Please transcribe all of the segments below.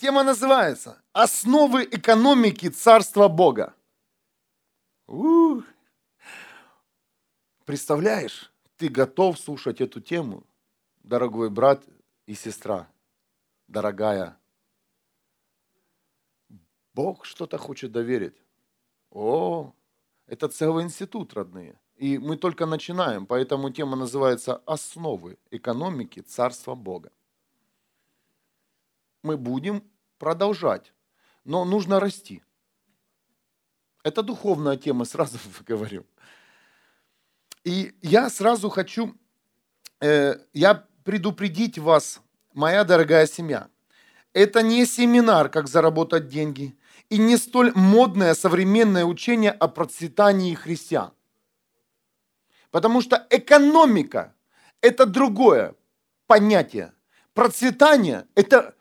Тема называется «Основы экономики Царства Бога». Ух. Представляешь, ты готов слушать эту тему, дорогой брат и сестра, дорогая. Бог что-то хочет доверить. О, это целый институт, родные. И мы только начинаем, поэтому тема называется «Основы экономики Царства Бога». Мы будем продолжать, но нужно расти. Это духовная тема, сразу говорю. И я сразу хочу, э, я предупредить вас, моя дорогая семья. Это не семинар, как заработать деньги, и не столь модное современное учение о процветании христиан. Потому что экономика – это другое понятие. Процветание – это,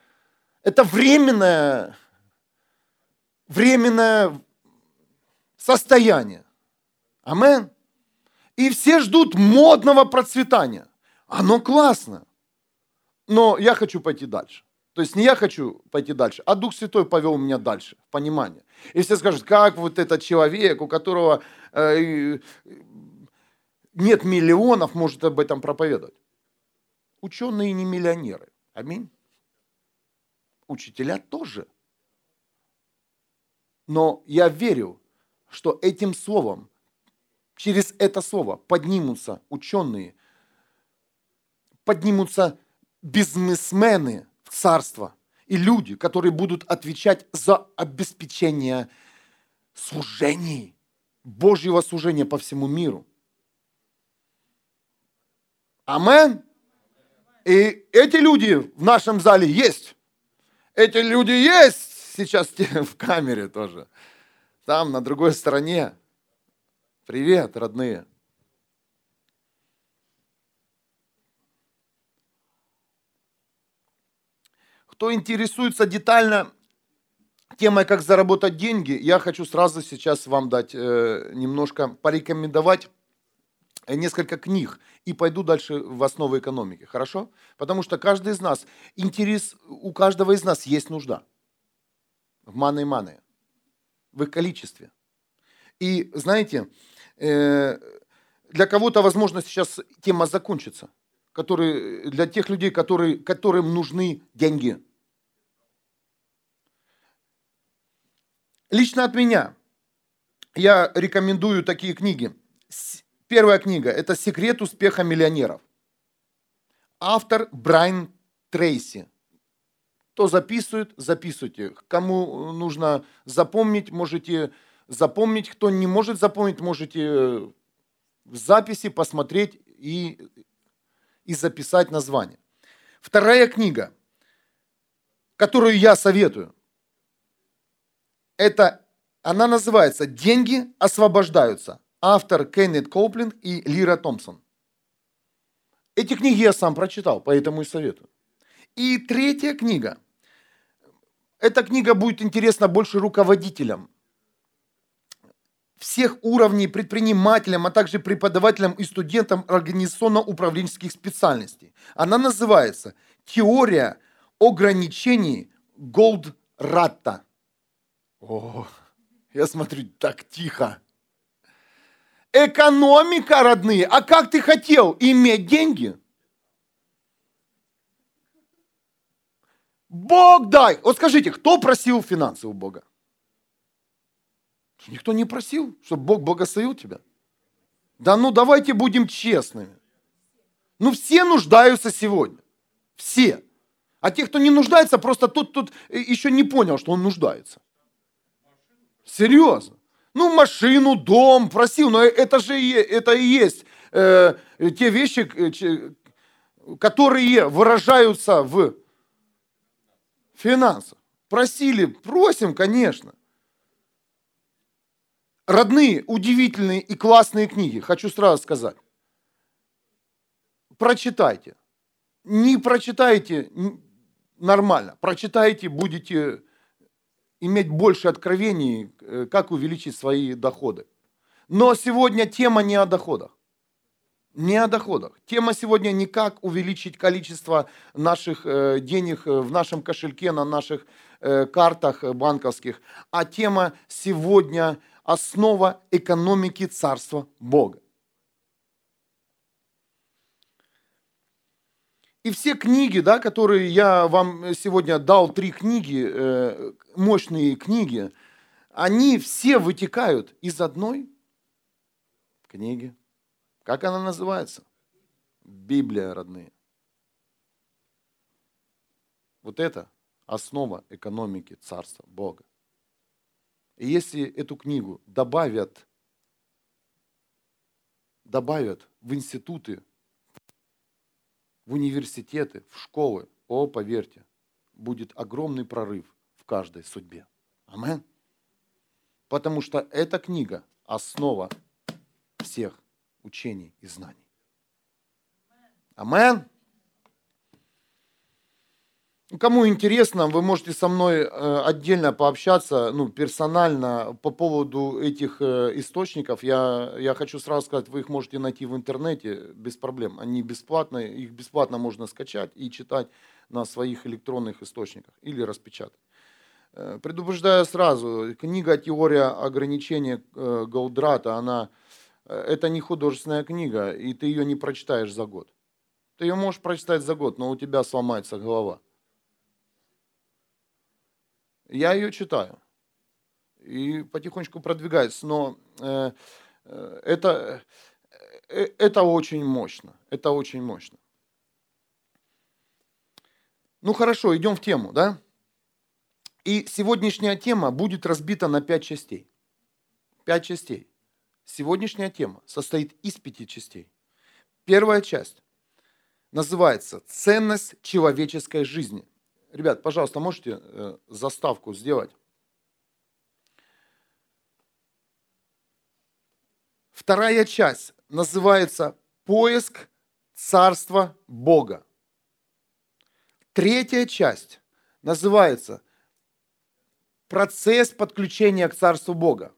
это временное, временное состояние. Амен. И все ждут модного процветания. Оно классно. Но я хочу пойти дальше. То есть не я хочу пойти дальше, а Дух Святой повел меня дальше, понимание. И все скажут, как вот этот человек, у которого э, нет миллионов, может об этом проповедовать. Ученые не миллионеры. Аминь. Учителя тоже. Но я верю, что этим словом, через это слово поднимутся ученые, поднимутся бизнесмены в царство и люди, которые будут отвечать за обеспечение служений, Божьего служения по всему миру. Амен. И эти люди в нашем зале есть. Эти люди есть сейчас в камере тоже. Там, на другой стороне. Привет, родные. Кто интересуется детально темой, как заработать деньги, я хочу сразу сейчас вам дать э, немножко порекомендовать несколько книг и пойду дальше в основы экономики. Хорошо? Потому что каждый из нас, интерес, у каждого из нас есть нужда в маны и маны в их количестве. И знаете, э, для кого-то, возможно, сейчас тема закончится, который, для тех людей, которые, которым нужны деньги. Лично от меня я рекомендую такие книги. Первая книга – это «Секрет успеха миллионеров». Автор Брайан Трейси – кто записывает, записывайте. Кому нужно запомнить, можете запомнить. Кто не может запомнить, можете в записи посмотреть и, и записать название. Вторая книга, которую я советую, это, она называется «Деньги освобождаются». Автор Кеннет Коупленд и Лира Томпсон. Эти книги я сам прочитал, поэтому и советую. И третья книга – эта книга будет интересна больше руководителям всех уровней, предпринимателям, а также преподавателям и студентам организационно-управленческих специальностей. Она называется «Теория ограничений Голдратта». О, я смотрю, так тихо. Экономика, родные. А как ты хотел иметь деньги? Бог дай. Вот скажите, кто просил финансы у Бога? Никто не просил, чтобы Бог благословил тебя. Да ну давайте будем честными. Ну все нуждаются сегодня. Все. А те, кто не нуждается, просто тот тут еще не понял, что он нуждается. Серьезно. Ну, машину, дом просил, но это же это и есть э, те вещи, э, которые выражаются в финансов. Просили, просим, конечно. Родные, удивительные и классные книги, хочу сразу сказать. Прочитайте. Не прочитайте нормально. Прочитайте, будете иметь больше откровений, э, как увеличить свои доходы. Но сегодня тема не о доходах. Не о доходах. Тема сегодня не как увеличить количество наших э, денег э, в нашем кошельке, на наших картах банковских, а тема сегодня основа экономики Царства Бога. И все книги, да, которые я вам сегодня дал, три книги, мощные книги, они все вытекают из одной книги. Как она называется? Библия, родные. Вот это основа экономики Царства Бога. И если эту книгу добавят, добавят в институты в университеты, в школы, о, поверьте, будет огромный прорыв каждой судьбе. Амен. Потому что эта книга – основа всех учений и знаний. Амен. Кому интересно, вы можете со мной э, отдельно пообщаться, ну, персонально по поводу этих э, источников. Я, я хочу сразу сказать, вы их можете найти в интернете без проблем. Они бесплатные, их бесплатно можно скачать и читать на своих электронных источниках или распечатать. Э, предупреждаю сразу, книга «Теория ограничения Голдрата», она, это не художественная книга, и ты ее не прочитаешь за год. Ты ее можешь прочитать за год, но у тебя сломается голова. Я ее читаю и потихонечку продвигаюсь, но э, э, это, э, это очень мощно, это очень мощно. Ну хорошо, идем в тему, да? И сегодняшняя тема будет разбита на пять частей. Пять частей. Сегодняшняя тема состоит из пяти частей. Первая часть называется «Ценность человеческой жизни». Ребят, пожалуйста, можете э, заставку сделать? Вторая часть называется «Поиск Царства Бога». Третья часть называется «Процесс подключения к Царству Бога».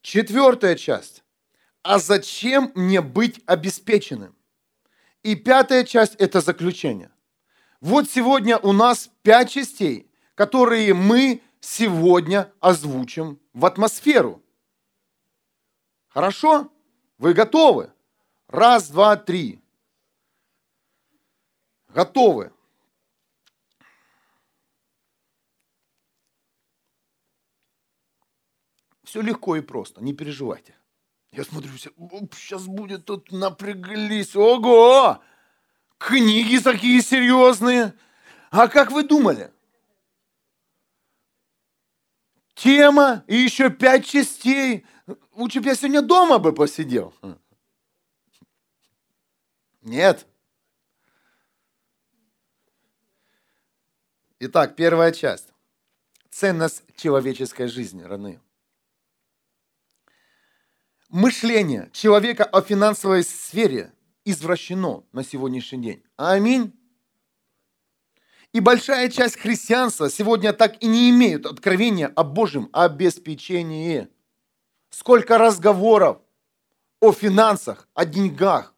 Четвертая часть «А зачем мне быть обеспеченным?» И пятая часть – это заключение. Вот сегодня у нас пять частей, которые мы сегодня озвучим в атмосферу. Хорошо? Вы готовы? Раз, два, три. Готовы. Все легко и просто, не переживайте. Я смотрю, все, сейчас будет тут напряглись. Ого! Книги такие серьезные. А как вы думали? Тема и еще пять частей. Лучше бы я сегодня дома бы посидел. Нет. Итак, первая часть. Ценность человеческой жизни, родные. Мышление человека о финансовой сфере извращено на сегодняшний день. Аминь. И большая часть христианства сегодня так и не имеют откровения о Божьем обеспечении. Сколько разговоров о финансах, о деньгах.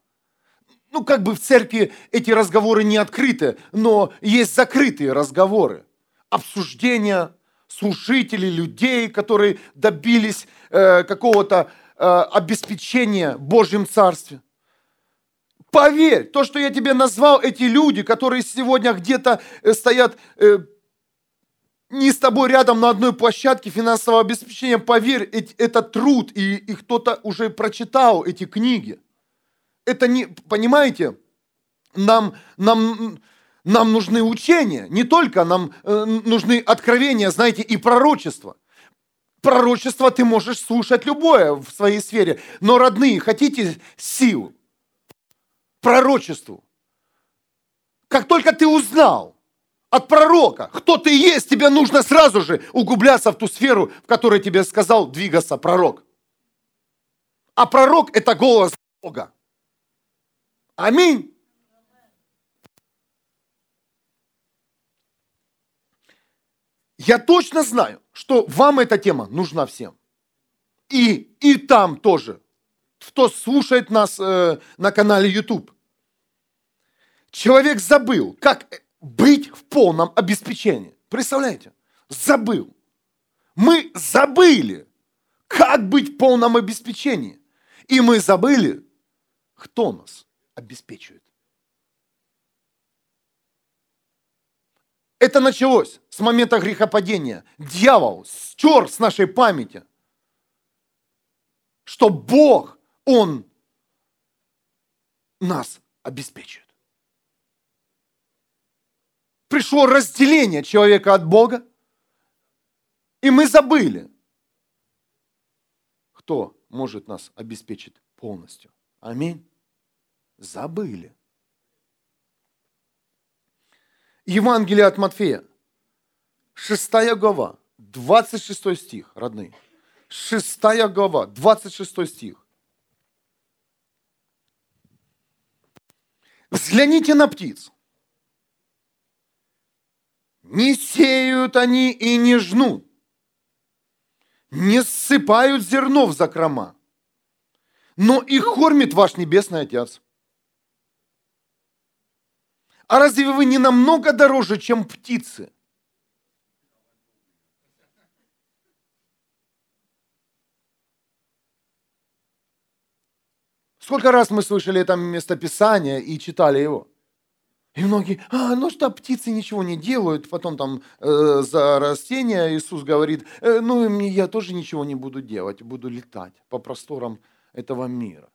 Ну, как бы в церкви эти разговоры не открыты, но есть закрытые разговоры. Обсуждения служителей, людей, которые добились э, какого-то обеспечения в Божьем Царстве. Поверь, то, что я тебе назвал, эти люди, которые сегодня где-то э, стоят э, не с тобой рядом на одной площадке финансового обеспечения, поверь, это труд, и, и кто-то уже прочитал эти книги. Это не, понимаете, нам, нам, нам нужны учения, не только нам э, нужны откровения, знаете, и пророчества. Пророчество ты можешь слушать любое в своей сфере, но родные, хотите сил, пророчеству. Как только ты узнал от пророка, кто ты есть, тебе нужно сразу же углубляться в ту сферу, в которой тебе сказал двигаться пророк. А пророк – это голос Бога. Аминь. Я точно знаю, что вам эта тема нужна всем. И, и там тоже кто слушает нас э, на канале YouTube. Человек забыл, как быть в полном обеспечении. Представляете? Забыл. Мы забыли, как быть в полном обеспечении. И мы забыли, кто нас обеспечивает. Это началось с момента грехопадения. Дьявол стер с нашей памяти, что Бог, Он нас обеспечивает. Пришло разделение человека от Бога, и мы забыли, кто может нас обеспечить полностью. Аминь. Забыли. Евангелие от Матфея, 6 глава, 26 стих, родные. 6 глава, 26 стих. Взгляните на птиц. Не сеют они и не жнут, не ссыпают зерно в закрома, но их кормит ваш Небесный Отец. А разве вы не намного дороже, чем птицы? Сколько раз мы слышали это местописание и читали его? И многие, а, ну что, птицы ничего не делают, потом там э, за растения Иисус говорит, э, ну я тоже ничего не буду делать, буду летать по просторам этого мира.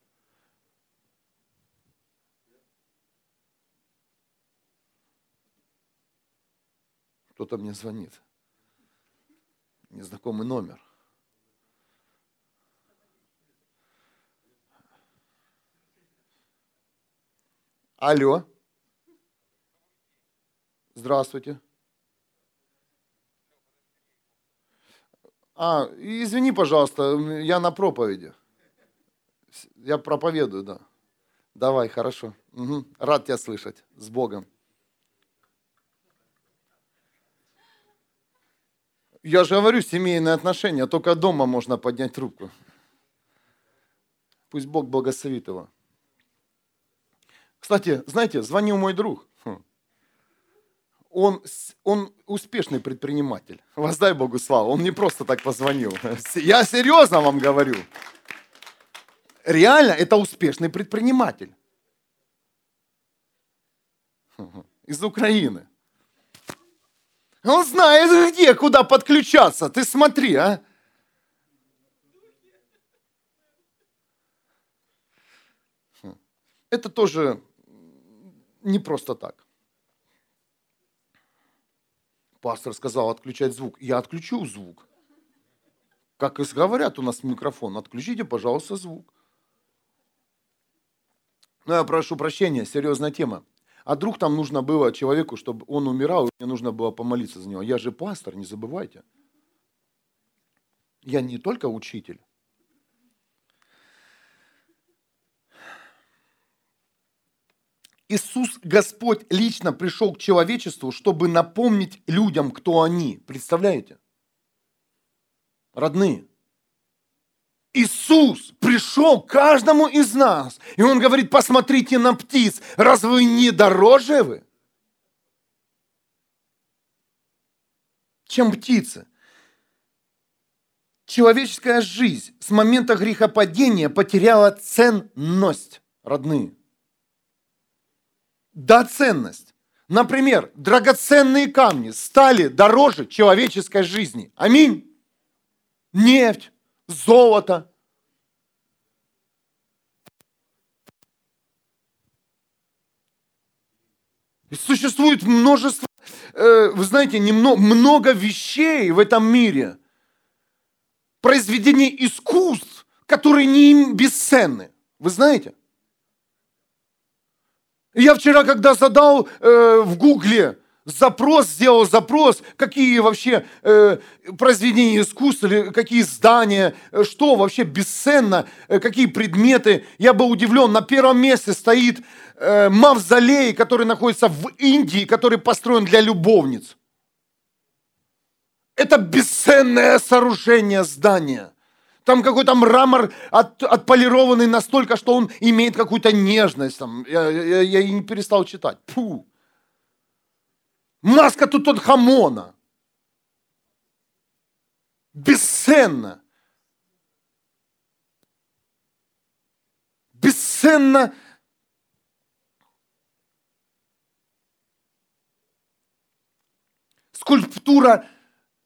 Кто-то мне звонит. Незнакомый номер. Алло. Здравствуйте. А, извини, пожалуйста, я на проповеди. Я проповедую, да. Давай, хорошо. Угу. Рад тебя слышать. С Богом. Я же говорю, семейные отношения, только дома можно поднять трубку. Пусть Бог благословит его. Кстати, знаете, звонил мой друг. Хм. Он, он успешный предприниматель. Воздай Богу славу. Он не просто так позвонил. Я серьезно вам говорю. Реально, это успешный предприниматель. Из Украины. Он знает где, куда подключаться. Ты смотри, а. Это тоже не просто так. Пастор сказал отключать звук. Я отключу звук. Как и говорят у нас микрофон, отключите, пожалуйста, звук. Ну, я прошу прощения, серьезная тема. А вдруг там нужно было человеку, чтобы он умирал, и мне нужно было помолиться за него. Я же пастор, не забывайте. Я не только учитель. Иисус Господь лично пришел к человечеству, чтобы напомнить людям, кто они. Представляете? Родные. Иисус пришел к каждому из нас. И Он говорит, посмотрите на птиц. Разве не дороже вы? Чем птицы? Человеческая жизнь с момента грехопадения потеряла ценность, родные. Да, ценность. Например, драгоценные камни стали дороже человеческой жизни. Аминь. Нефть, золото. И существует множество, э, вы знаете, немного, много вещей в этом мире, произведений искусств, которые не бесценны. Вы знаете? Я вчера, когда задал э, в Гугле запрос, сделал запрос, какие вообще э, произведения искусства, или какие здания, э, что вообще бесценно, э, какие предметы. Я был удивлен, на первом месте стоит э, мавзолей, который находится в Индии, который построен для любовниц. Это бесценное сооружение здания. Там какой-то мрамор от, отполированный настолько, что он имеет какую-то нежность. Там. Я, я, я и не перестал читать. Фу. Маска тут от хамона. Бесценно. Бесценно скульптура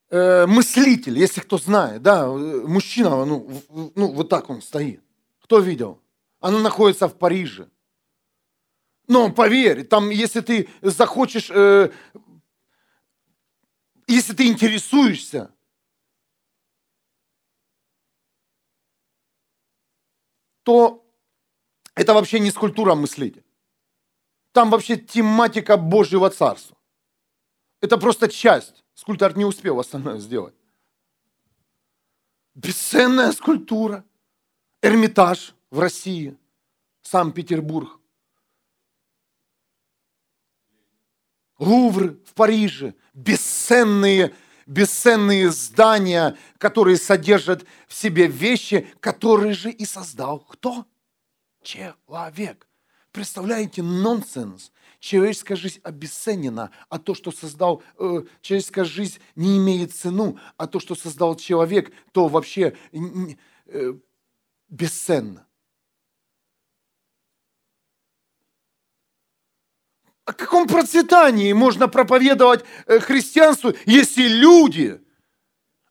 э, мыслитель, если кто знает, да, э, мужчина, ну, ну, вот так он стоит. Кто видел? Она находится в Париже. Но поверь, там, если ты захочешь, э, если ты интересуешься, то это вообще не скульптура мыслителя. Там вообще тематика Божьего Царства. Это просто часть. Скульптор не успел остальное сделать. Бесценная скульптура. Эрмитаж в России. Санкт-Петербург. Лувр в Париже. Бесценные, бесценные здания, которые содержат в себе вещи, которые же и создал кто? Человек. Представляете, нонсенс человеческая жизнь обесценена, а то, что создал, э, человеческая жизнь не имеет цену, а то, что создал человек, то вообще э, бесценно. О каком процветании можно проповедовать э, христианству, если люди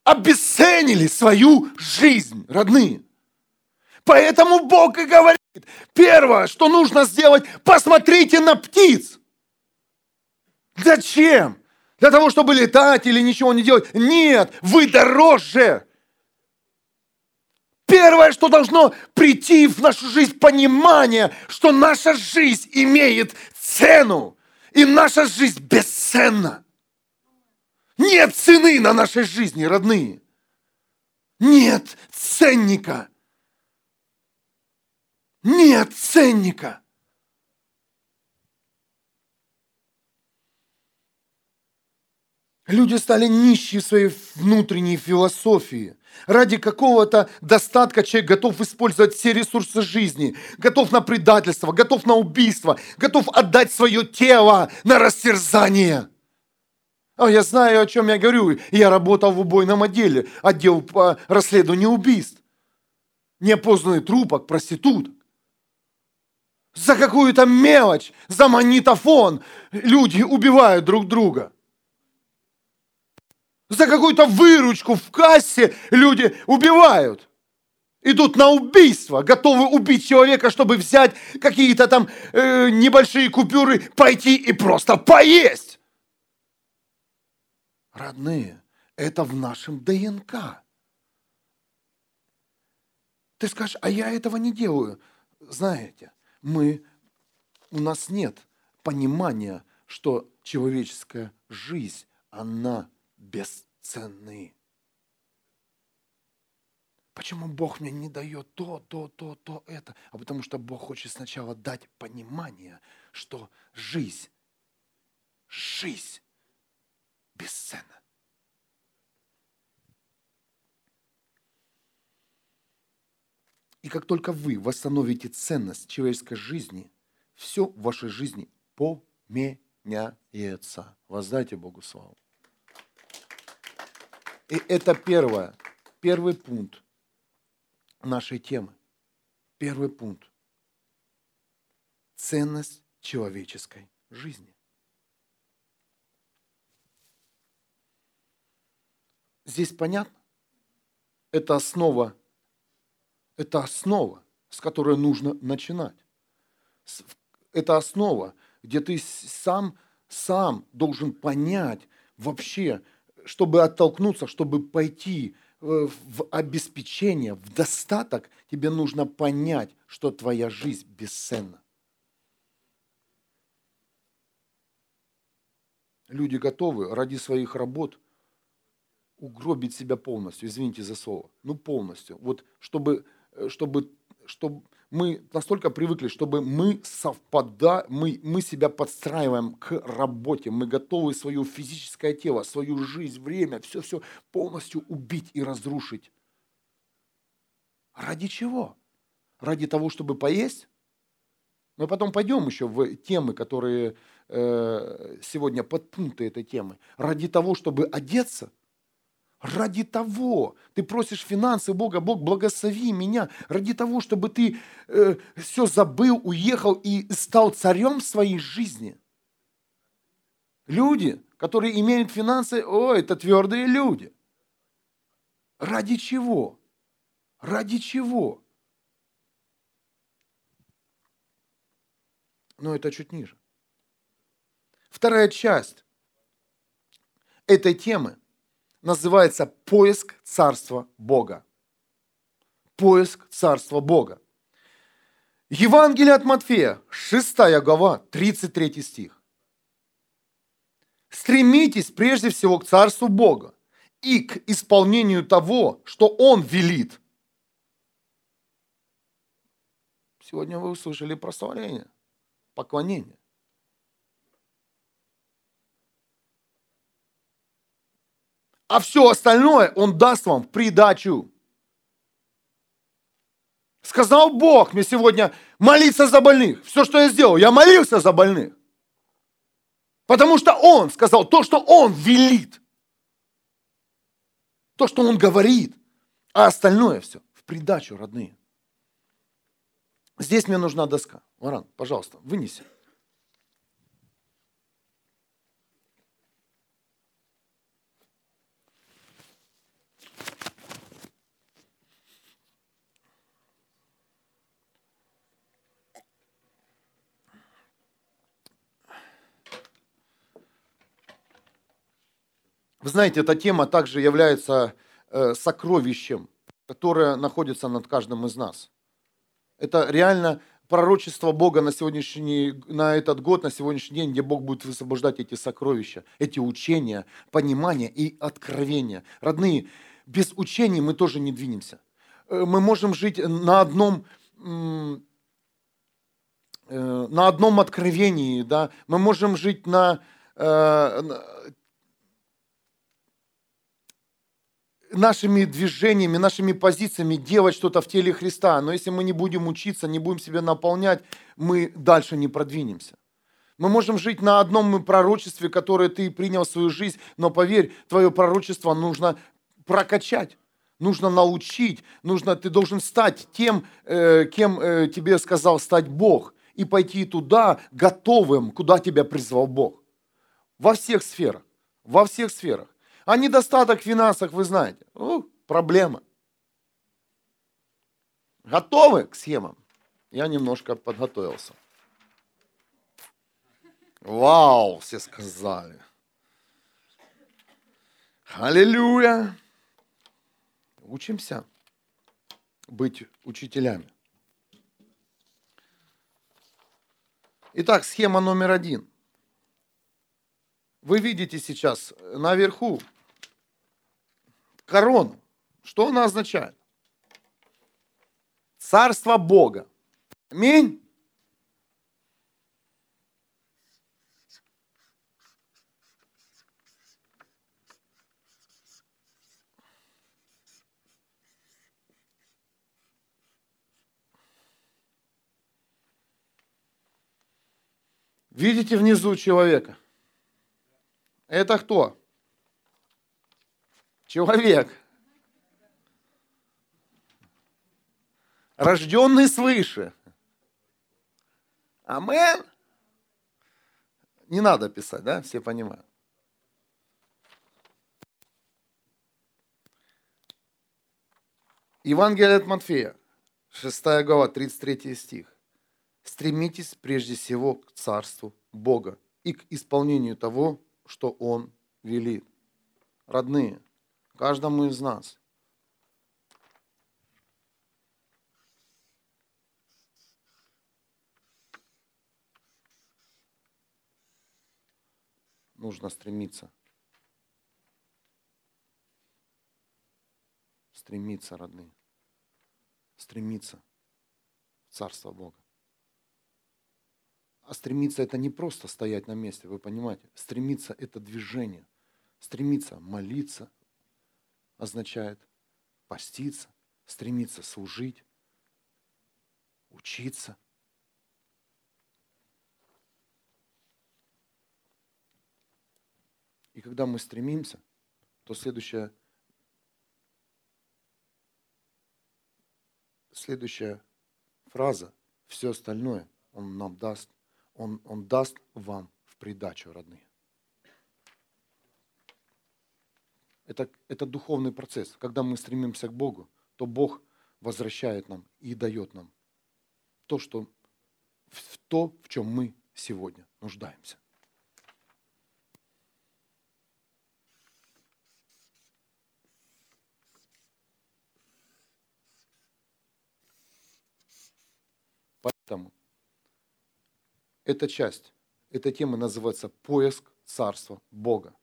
обесценили свою жизнь, родные? Поэтому Бог и говорит, Первое, что нужно сделать, посмотрите на птиц. Зачем? Для того, чтобы летать или ничего не делать? Нет, вы дороже. Первое, что должно прийти в нашу жизнь, понимание, что наша жизнь имеет цену, и наша жизнь бесценна. Нет цены на нашей жизни, родные. Нет ценника – нет ценника. Люди стали нищие в своей внутренней философии. Ради какого-то достатка человек готов использовать все ресурсы жизни, готов на предательство, готов на убийство, готов отдать свое тело на растерзание. А я знаю, о чем я говорю. Я работал в убойном отделе, отдел по расследованию убийств. Неопознанный трупок, проституток за какую-то мелочь, за магнитофон люди убивают друг друга. За какую-то выручку в кассе люди убивают. Идут на убийство, готовы убить человека, чтобы взять какие-то там э, небольшие купюры, пойти и просто поесть. Родные, это в нашем ДНК. Ты скажешь, а я этого не делаю. Знаете, мы, у нас нет понимания, что человеческая жизнь, она бесценны. Почему Бог мне не дает то, то, то, то, это? А потому что Бог хочет сначала дать понимание, что жизнь, жизнь бесценна. И как только вы восстановите ценность человеческой жизни, все в вашей жизни поменяется. Воздайте Богу славу. И это первое, первый пункт нашей темы. Первый пункт. Ценность человеческой жизни. Здесь понятно? Это основа это основа, с которой нужно начинать. Это основа, где ты сам, сам должен понять вообще, чтобы оттолкнуться, чтобы пойти э, в обеспечение, в достаток, тебе нужно понять, что твоя жизнь бесценна. Люди готовы ради своих работ угробить себя полностью, извините за слово, ну полностью. Вот чтобы Э, чтобы, чтобы мы настолько привыкли, чтобы мы совпада, мы, мы себя подстраиваем к работе, мы готовы свое физическое тело, свою жизнь, время, все-все полностью убить и разрушить Ради чего? Ради того, чтобы поесть? Мы потом пойдем еще в темы, которые э, сегодня подпункты этой темы. Ради того, чтобы одеться? Ради того, ты просишь финансы Бога, Бог, благослови меня. Ради того, чтобы ты э, все забыл, уехал и стал царем своей жизни. Люди, которые имеют финансы, о, это твердые люди. Ради чего? Ради чего? Но это чуть ниже. Вторая часть этой темы называется поиск Царства Бога. Поиск Царства Бога. Евангелие от Матфея, 6 глава, 33 стих. Стремитесь прежде всего к Царству Бога и к исполнению того, что Он велит. Сегодня вы услышали прославление поклонение. А все остальное Он даст вам в придачу. Сказал Бог мне сегодня молиться за больных. Все, что я сделал, я молился за больных. Потому что Он сказал то, что Он велит. То, что Он говорит. А остальное все в придачу, родные. Здесь мне нужна доска. Варан, пожалуйста, вынеси. Вы знаете, эта тема также является э, сокровищем, которое находится над каждым из нас. Это реально пророчество Бога на, сегодняшний, на этот год, на сегодняшний день, где Бог будет высвобождать эти сокровища, эти учения, понимания и откровения. Родные, без учений мы тоже не двинемся. Э, мы можем жить на одном, э, на одном откровении, да? мы можем жить на э, нашими движениями, нашими позициями делать что-то в теле Христа. Но если мы не будем учиться, не будем себя наполнять, мы дальше не продвинемся. Мы можем жить на одном пророчестве, которое ты принял в свою жизнь, но поверь, твое пророчество нужно прокачать, нужно научить, нужно, ты должен стать тем, э, кем э, тебе сказал стать Бог, и пойти туда готовым, куда тебя призвал Бог. Во всех сферах, во всех сферах. А недостаток в финансах, вы знаете, ну, проблема. Готовы к схемам? Я немножко подготовился. Вау, все сказали. Аллилуйя. Учимся быть учителями. Итак, схема номер один. Вы видите сейчас наверху корону. Что она означает? Царство Бога. Аминь. Видите внизу человека? Это кто? Человек, рожденный свыше. Амен. Не надо писать, да? Все понимают. Евангелие от Матфея, 6 глава, 33 стих. «Стремитесь прежде всего к Царству Бога и к исполнению того, что Он велит». Родные, Каждому из нас. Нужно стремиться. Стремиться, родные. Стремиться в Царство Бога. А стремиться это не просто стоять на месте, вы понимаете? Стремиться это движение. Стремиться молиться, означает поститься, стремиться служить, учиться. И когда мы стремимся, то следующая, следующая фраза, все остальное Он нам даст, Он, он даст вам в придачу, родные. Это, это духовный процесс. Когда мы стремимся к Богу, то Бог возвращает нам и дает нам то, что, в то, в чем мы сегодня нуждаемся. Поэтому эта часть, эта тема называется «Поиск Царства Бога».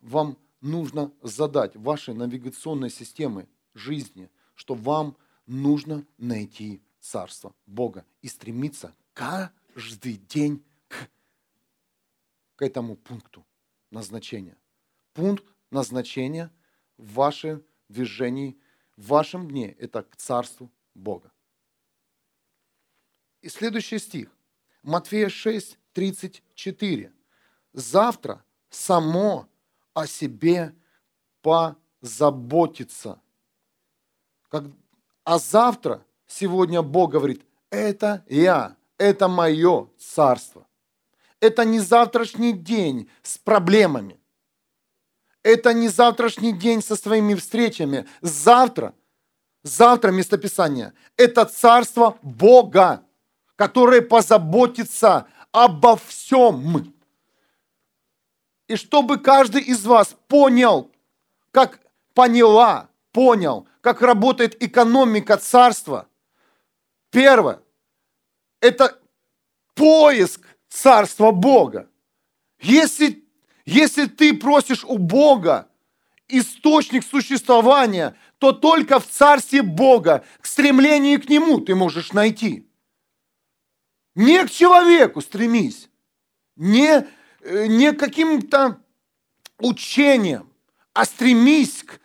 Вам нужно задать вашей навигационной системе жизни, что вам нужно найти Царство Бога и стремиться каждый день к, к этому пункту назначения. Пункт назначения в вашем движении, в вашем дне – это к Царству Бога. И следующий стих. Матфея 6, 34. Завтра само о себе позаботиться. Как, а завтра, сегодня Бог говорит, это я, это мое царство. Это не завтрашний день с проблемами. Это не завтрашний день со своими встречами. Завтра, завтра местописание, это царство Бога, которое позаботится обо всем. И чтобы каждый из вас понял, как поняла, понял, как работает экономика царства. Первое – это поиск царства Бога. Если, если ты просишь у Бога источник существования, то только в царстве Бога, к стремлению к Нему ты можешь найти. Не к человеку стремись, не не каким-то учением, а стремись к,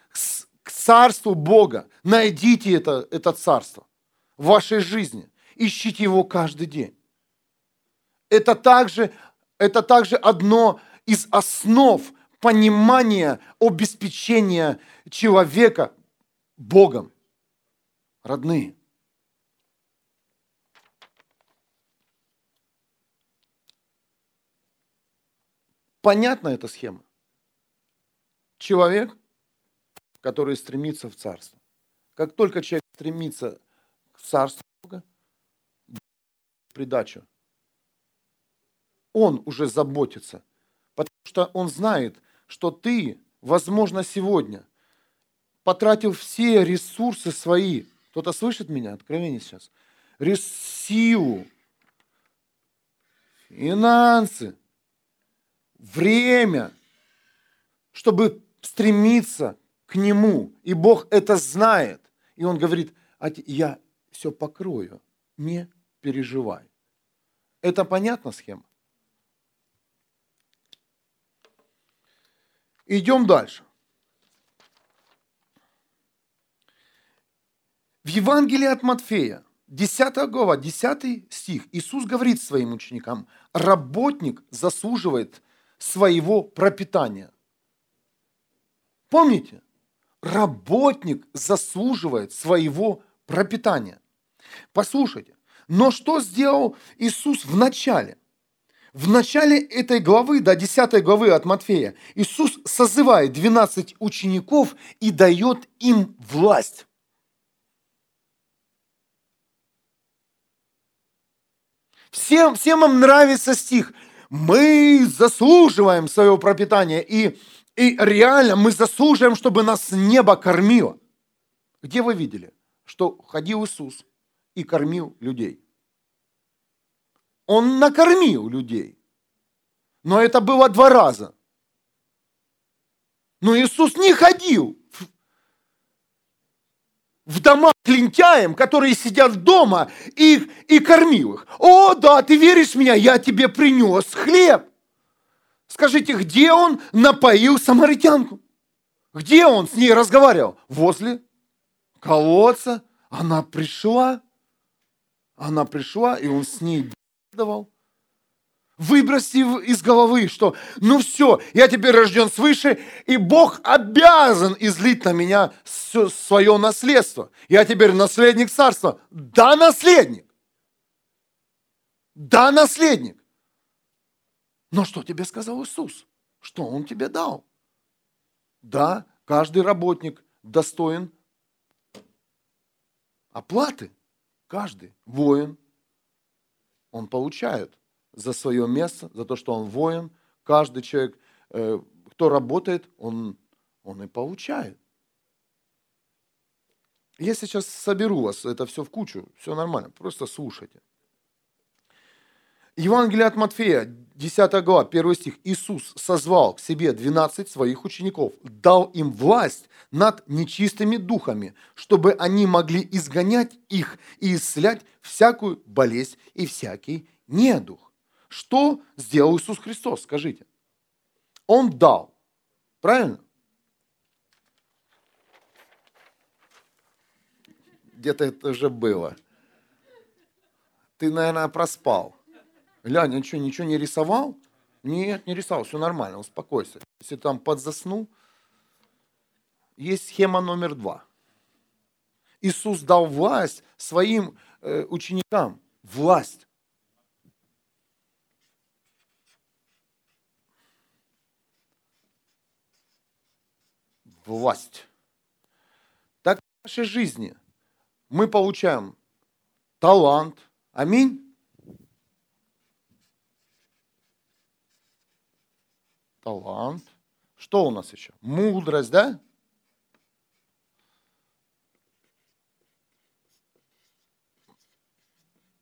к царству Бога. Найдите это, это царство в вашей жизни. Ищите его каждый день. Это также, это также одно из основ понимания обеспечения человека Богом. Родные. Понятна эта схема? Человек, который стремится в царство. Как только человек стремится к царству Бога, придачу, он уже заботится, потому что он знает, что ты, возможно, сегодня потратил все ресурсы свои. Кто-то слышит меня? Откровение сейчас. Силу, финансы, время, чтобы стремиться к Нему. И Бог это знает. И Он говорит, я все покрою, не переживай. Это понятна схема? Идем дальше. В Евангелии от Матфея, 10 глава, 10 стих, Иисус говорит своим ученикам, работник заслуживает своего пропитания. Помните? Работник заслуживает своего пропитания. Послушайте, но что сделал Иисус в начале? В начале этой главы, до 10 главы от Матфея, Иисус созывает 12 учеников и дает им власть. Всем, всем вам нравится стих мы заслуживаем своего пропитания, и, и реально мы заслуживаем, чтобы нас небо кормило. Где вы видели, что ходил Иисус и кормил людей? Он накормил людей. Но это было два раза. Но Иисус не ходил в домах к лентяям, которые сидят дома, и, и кормил их. О, да, ты веришь в меня, я тебе принес хлеб. Скажите, где он напоил самаритянку? Где он с ней разговаривал? Возле колодца. Она пришла, она пришла, и он с ней давал. Выброси из головы, что ну все, я теперь рожден свыше, и Бог обязан излить на меня свое наследство. Я теперь наследник царства. Да, наследник. Да, наследник. Но что тебе сказал Иисус? Что Он тебе дал? Да, каждый работник достоин оплаты. Каждый воин, он получает за свое место, за то, что он воин. Каждый человек, э, кто работает, он, он и получает. Я сейчас соберу вас это все в кучу, все нормально, просто слушайте. Евангелие от Матфея, 10 глава, 1 стих. Иисус созвал к себе 12 своих учеников, дал им власть над нечистыми духами, чтобы они могли изгонять их и исцелять всякую болезнь и всякий недух. Что сделал Иисус Христос, скажите? Он дал. Правильно? Где-то это уже было. Ты, наверное, проспал. Ля, ничего, ничего не рисовал? Нет, не рисовал, все нормально, успокойся. Если там подзаснул, есть схема номер два. Иисус дал власть своим э, ученикам. Власть. Власть. Так в нашей жизни мы получаем талант. Аминь талант. Что у нас еще? Мудрость, да?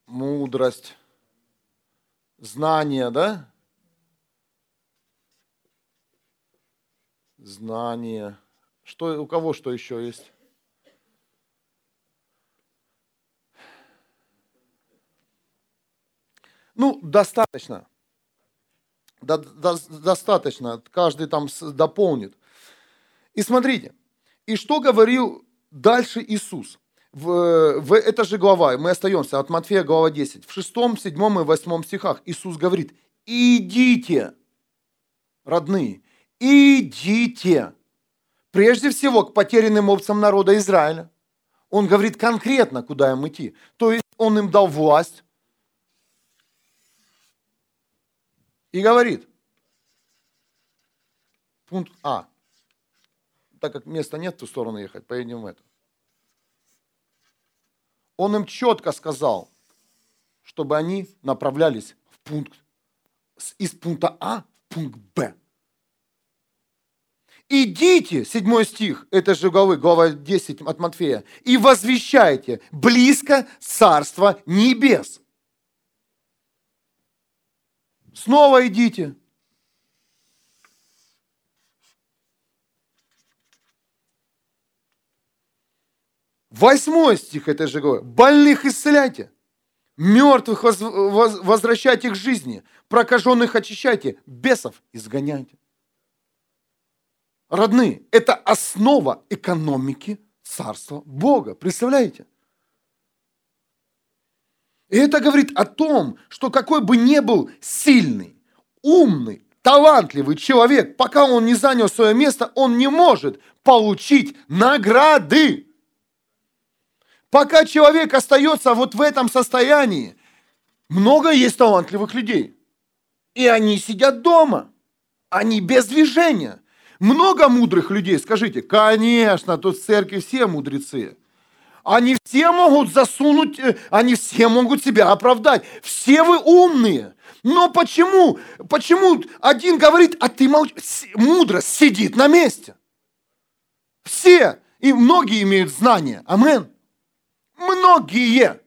Мудрость. Знание, да? Знание. Что, у кого что еще есть? Ну, достаточно достаточно, каждый там дополнит. И смотрите, и что говорил дальше Иисус? В, в эта же глава, мы остаемся, от Матфея глава 10, в 6, 7 и 8 стихах Иисус говорит, идите, родные, идите, прежде всего к потерянным овцам народа Израиля. Он говорит конкретно, куда им идти. То есть он им дал власть, и говорит, пункт А, так как места нет в ту сторону ехать, поедем в эту. Он им четко сказал, чтобы они направлялись в пункт, из пункта А в пункт Б. Идите, седьмой стих этой же главы, глава 10 от Матфея, и возвещайте, близко Царство Небес. Снова идите. Восьмой стих этой же главы. Больных исцеляйте. Мертвых возвращайте к жизни. Прокаженных очищайте. Бесов изгоняйте. Родные, это основа экономики Царства Бога. Представляете? И это говорит о том, что какой бы ни был сильный, умный, талантливый человек, пока он не занял свое место, он не может получить награды. Пока человек остается вот в этом состоянии, много есть талантливых людей. И они сидят дома. Они без движения. Много мудрых людей, скажите, конечно, тут в церкви все мудрецы. Они все могут засунуть, э, они все могут себя оправдать. Все вы умные. Но почему? Почему один говорит, а ты молч... мудрость сидит на месте? Все. И многие имеют знания. Амен. Многие.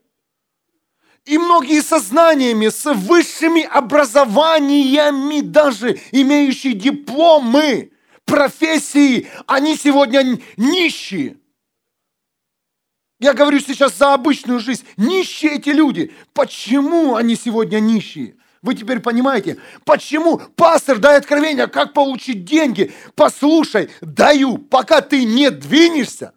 И многие со знаниями, с высшими образованиями, даже имеющие дипломы, профессии, они сегодня нищие. Я говорю сейчас за обычную жизнь. Нищие эти люди. Почему они сегодня нищие? Вы теперь понимаете, почему пастор дает откровение, как получить деньги? Послушай, даю, пока ты не двинешься,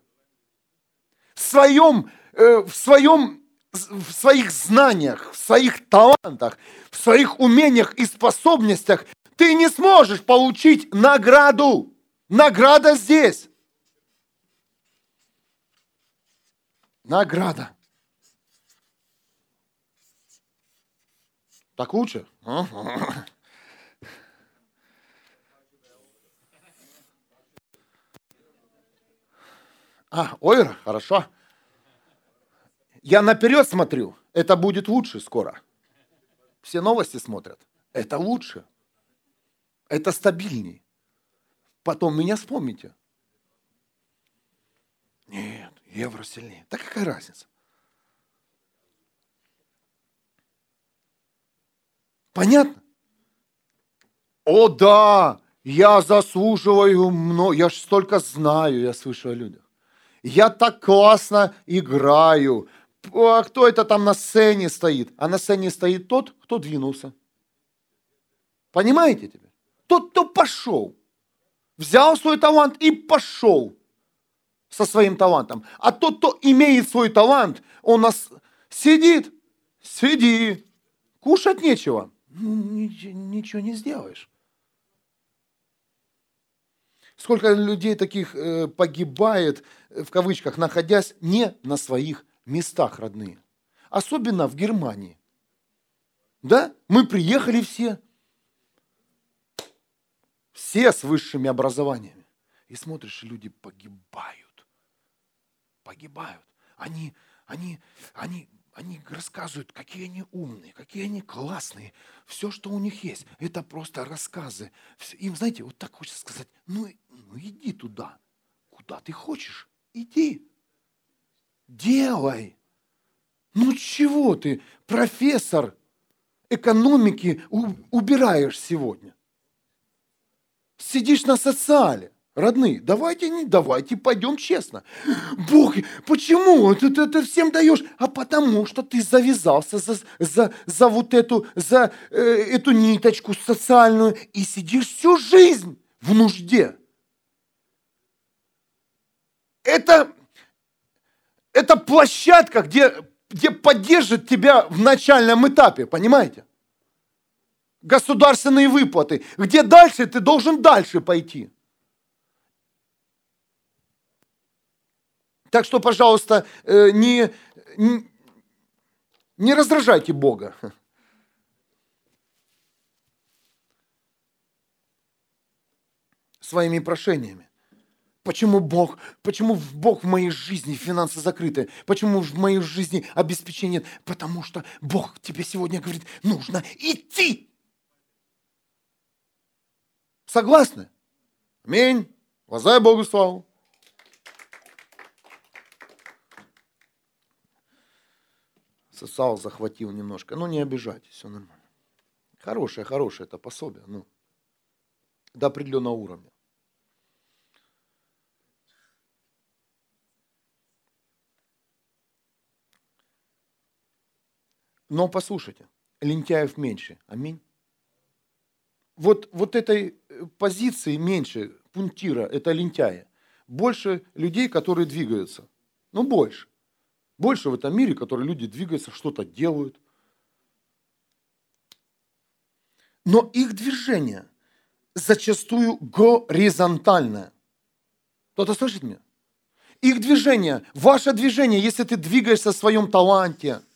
в своем, э, в своем в своих знаниях, в своих талантах, в своих умениях и способностях ты не сможешь получить награду. Награда здесь. Награда. Так лучше? А, ойр, хорошо. Я наперед смотрю, это будет лучше скоро. Все новости смотрят. Это лучше. Это стабильней. Потом меня вспомните. Нет, евро сильнее. Да какая разница? Понятно? О да, я заслуживаю много, я ж столько знаю, я слышу о людях. Я так классно играю, а кто это там на сцене стоит? А на сцене стоит тот, кто двинулся. Понимаете теперь? Тот, кто пошел. Взял свой талант и пошел со своим талантом. А тот, кто имеет свой талант, он нас сидит, сиди, кушать нечего. Ну, ничего, не сделаешь. Сколько людей таких э, погибает, э, в кавычках, находясь не на своих местах родные. Особенно в Германии. Да? Мы приехали все. Все с высшими образованиями. И смотришь, люди погибают. Погибают. Они, они, они, они рассказывают, какие они умные, какие они классные. Все, что у них есть, это просто рассказы. Им, знаете, вот так хочется сказать, ну, ну иди туда, куда ты хочешь, иди. Делай. Ну чего ты, профессор экономики, убираешь сегодня? Сидишь на социале. Родные, давайте, не, давайте пойдем честно. Бог, почему ты, ты, ты всем даешь? А потому что ты завязался за, за, за вот эту, за э, эту ниточку социальную и сидишь всю жизнь в нужде. Это это площадка, где, где поддержит тебя в начальном этапе, понимаете? Государственные выплаты, где дальше ты должен дальше пойти. Так что, пожалуйста, э, не, не, не раздражайте Бога. Своими прошениями. Почему Бог, почему Бог в моей жизни финансы закрыты? Почему в моей жизни обеспечения нет? Потому что Бог тебе сегодня говорит, нужно идти. Согласны? Аминь. Воздай Богу славу. Сосал, захватил немножко. Ну, не обижайтесь, все нормально. Хорошее, хорошее это пособие. Ну, до определенного уровня. Но послушайте, лентяев меньше. Аминь. Вот, вот этой э, позиции меньше, пунктира, это лентяя. Больше людей, которые двигаются. Ну, больше. Больше в этом мире, которые люди двигаются, что-то делают. Но их движение зачастую горизонтальное. Кто-то слышит меня? Их движение, ваше движение, если ты двигаешься в своем таланте –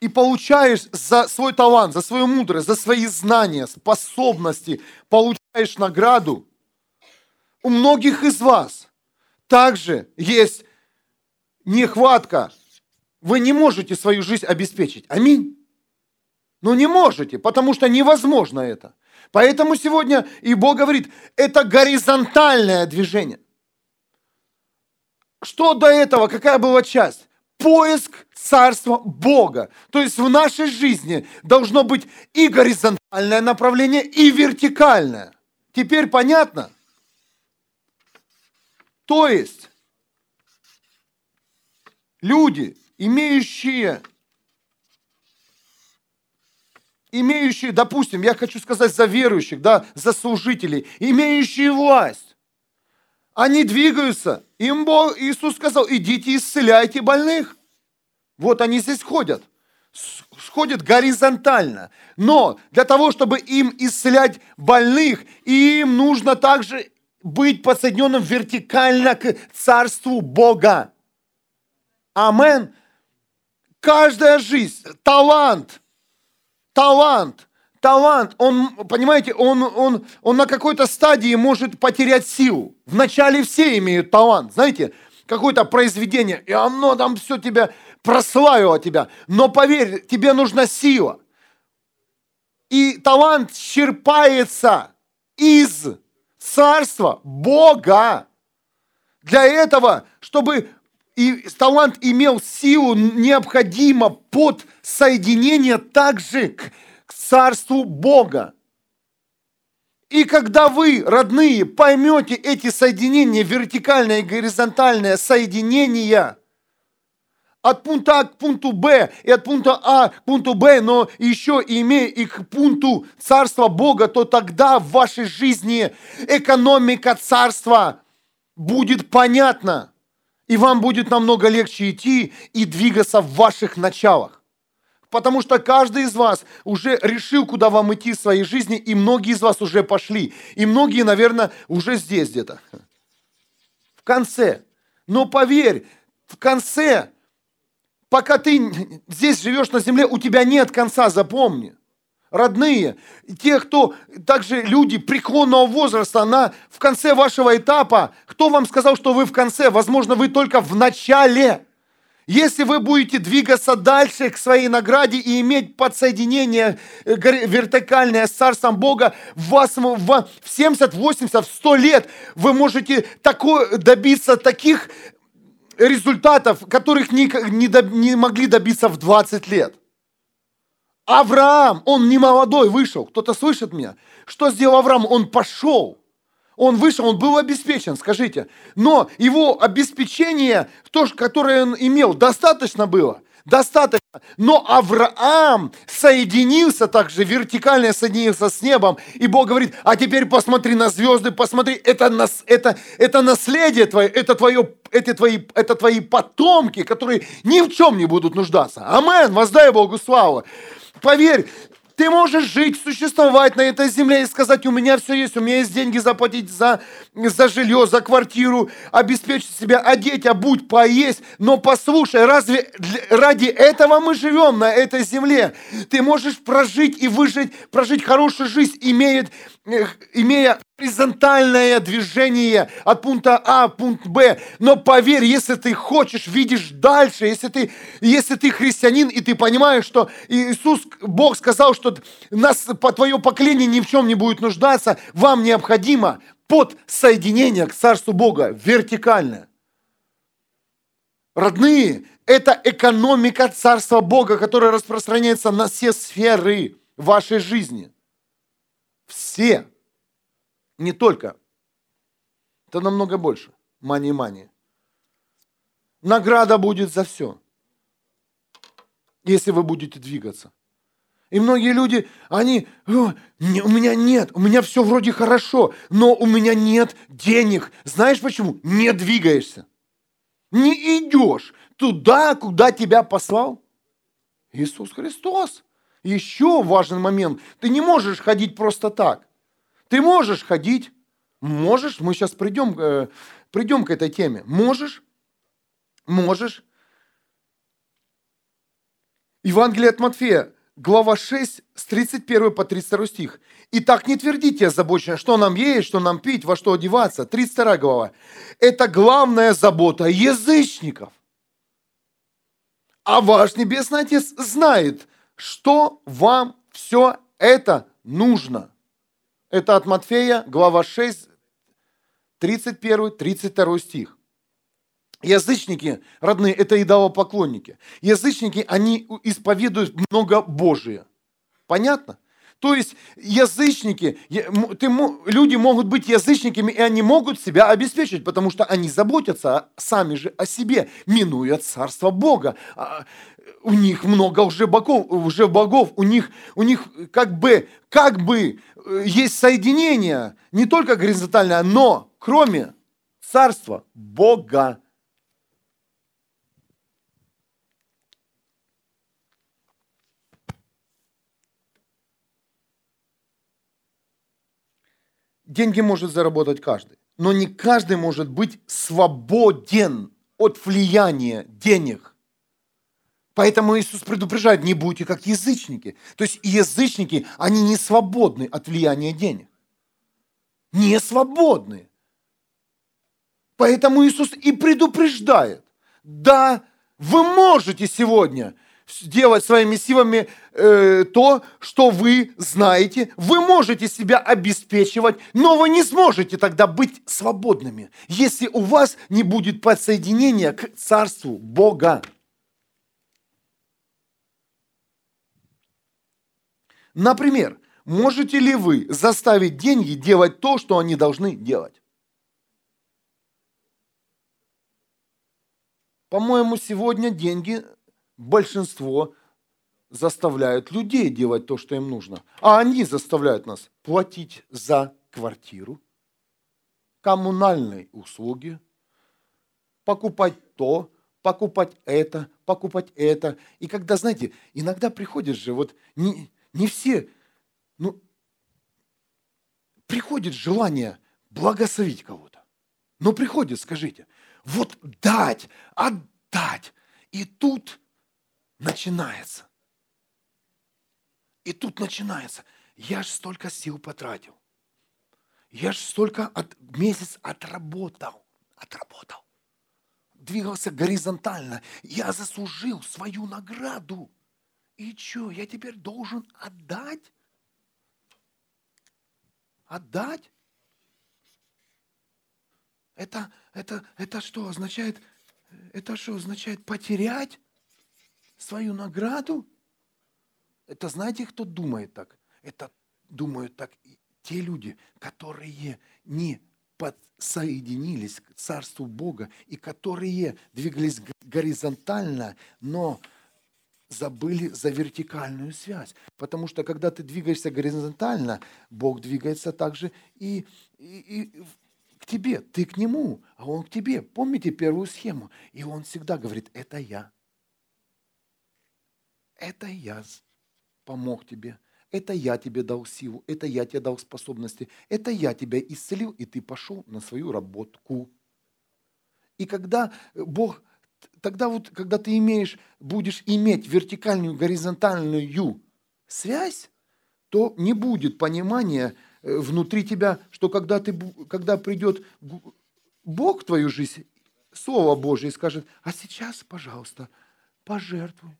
и получаешь за свой талант, за свою мудрость, за свои знания, способности, получаешь награду, у многих из вас также есть нехватка. Вы не можете свою жизнь обеспечить. Аминь. Ну не можете, потому что невозможно это. Поэтому сегодня и Бог говорит, это горизонтальное движение. Что до этого, какая была часть? поиск Царства Бога. То есть в нашей жизни должно быть и горизонтальное направление, и вертикальное. Теперь понятно? То есть люди, имеющие имеющие, допустим, я хочу сказать за верующих, да, за служителей, имеющие власть, они двигаются. Им Бог, Иисус сказал, идите исцеляйте больных. Вот они здесь ходят. Сходят горизонтально. Но для того, чтобы им исцелять больных, им нужно также быть подсоединенным вертикально к Царству Бога. Амен. Каждая жизнь, талант, талант, талант, он, понимаете, он, он, он на какой-то стадии может потерять силу. Вначале все имеют талант, знаете, какое-то произведение, и оно там все тебя прославило тебя. Но поверь, тебе нужна сила. И талант черпается из царства Бога. Для этого, чтобы и талант имел силу, необходимо под соединение также к, к царству Бога. И когда вы, родные, поймете эти соединения, вертикальное и горизонтальное соединение – от пункта А к пункту Б и от пункта А к пункту Б, но еще имея и к пункту Царства Бога, то тогда в вашей жизни экономика Царства будет понятна. И вам будет намного легче идти и двигаться в ваших началах. Потому что каждый из вас уже решил, куда вам идти в своей жизни, и многие из вас уже пошли. И многие, наверное, уже здесь где-то. В конце. Но поверь, в конце Пока ты здесь живешь на земле, у тебя нет конца, запомни. Родные, те, кто также люди преклонного возраста, на, в конце вашего этапа, кто вам сказал, что вы в конце? Возможно, вы только в начале. Если вы будете двигаться дальше к своей награде и иметь подсоединение э, вертикальное с Царством Бога, в, вас, в 70, 80, 100 лет вы можете такое, добиться таких результатов, которых не, не, не могли добиться в 20 лет. Авраам, он не молодой вышел. Кто-то слышит меня? Что сделал Авраам? Он пошел. Он вышел, он был обеспечен, скажите. Но его обеспечение, то, которое он имел, достаточно было достаточно. Но Авраам соединился также, вертикально соединился с небом. И Бог говорит, а теперь посмотри на звезды, посмотри, это, нас, это, это наследие твое, это, твое, это, твои, это твои потомки, которые ни в чем не будут нуждаться. Амен, воздай Богу славу. Поверь, ты можешь жить, существовать на этой земле и сказать, у меня все есть, у меня есть деньги заплатить за, за жилье, за квартиру, обеспечить себя, одеть, обуть, поесть. Но послушай, разве ради этого мы живем на этой земле? Ты можешь прожить и выжить, прожить хорошую жизнь, имея, имея горизонтальное движение от пункта А в пункт Б. Но поверь, если ты хочешь, видишь дальше, если ты, если ты христианин, и ты понимаешь, что Иисус, Бог сказал, что нас, по твое поколение ни в чем не будет нуждаться, вам необходимо под соединение к Царству Бога, вертикальное. Родные, это экономика Царства Бога, которая распространяется на все сферы вашей жизни. Все. Не только. Это намного больше. Мани-мани. Награда будет за все. Если вы будете двигаться. И многие люди, они, у меня нет, у меня все вроде хорошо, но у меня нет денег. Знаешь почему? Не двигаешься. Не идешь туда, куда тебя послал Иисус Христос. Еще важный момент. Ты не можешь ходить просто так. Ты можешь ходить, можешь, мы сейчас придем, э, придем к этой теме. Можешь, можешь. Евангелие от Матфея, глава 6, с 31 по 32 стих. «Итак, не твердите озабоченно, что нам есть, что нам пить, во что одеваться». 32 глава. Это главная забота язычников. А ваш Небесный Отец знает, что вам все это нужно. Это от Матфея, глава 6, 31-32 стих. Язычники, родные, это идолопоклонники. Язычники, они исповедуют много Божие. Понятно? То есть язычники, ты, люди могут быть язычниками, и они могут себя обеспечить, потому что они заботятся сами же о себе, минуя царство Бога. У них много уже богов, уже богов, у них, у них как бы, как бы э, есть соединение, не только горизонтальное, но кроме царства Бога. Деньги может заработать каждый, но не каждый может быть свободен от влияния денег. Поэтому Иисус предупреждает, не будьте как язычники. То есть язычники, они не свободны от влияния денег. Не свободны. Поэтому Иисус и предупреждает. Да, вы можете сегодня – делать своими силами э, то, что вы знаете. Вы можете себя обеспечивать, но вы не сможете тогда быть свободными, если у вас не будет подсоединения к Царству Бога. Например, можете ли вы заставить деньги делать то, что они должны делать? По-моему, сегодня деньги большинство заставляют людей делать то, что им нужно. А они заставляют нас платить за квартиру, коммунальные услуги, покупать то, покупать это, покупать это. И когда, знаете, иногда приходит же, вот не, не все, ну, приходит желание благословить кого-то. Но приходит, скажите, вот дать, отдать. И тут начинается. И тут начинается. Я же столько сил потратил. Я же столько от, месяц отработал. Отработал. Двигался горизонтально. Я заслужил свою награду. И что, я теперь должен отдать? Отдать? Это, это, это что означает? Это что означает потерять? свою награду? Это знаете, кто думает так? Это думают так те люди, которые не подсоединились к Царству Бога и которые двигались горизонтально, но забыли за вертикальную связь. Потому что когда ты двигаешься горизонтально, Бог двигается также и, и, и к тебе, ты к Нему, а Он к тебе. Помните первую схему? И Он всегда говорит, это я. Это я помог тебе. Это я тебе дал силу, это я тебе дал способности, это я тебя исцелил, и ты пошел на свою работку. И когда Бог, тогда вот, когда ты имеешь, будешь иметь вертикальную, горизонтальную связь, то не будет понимания э, внутри тебя, что когда, ты, когда придет Бог в твою жизнь, Слово Божье, скажет, а сейчас, пожалуйста, пожертвуй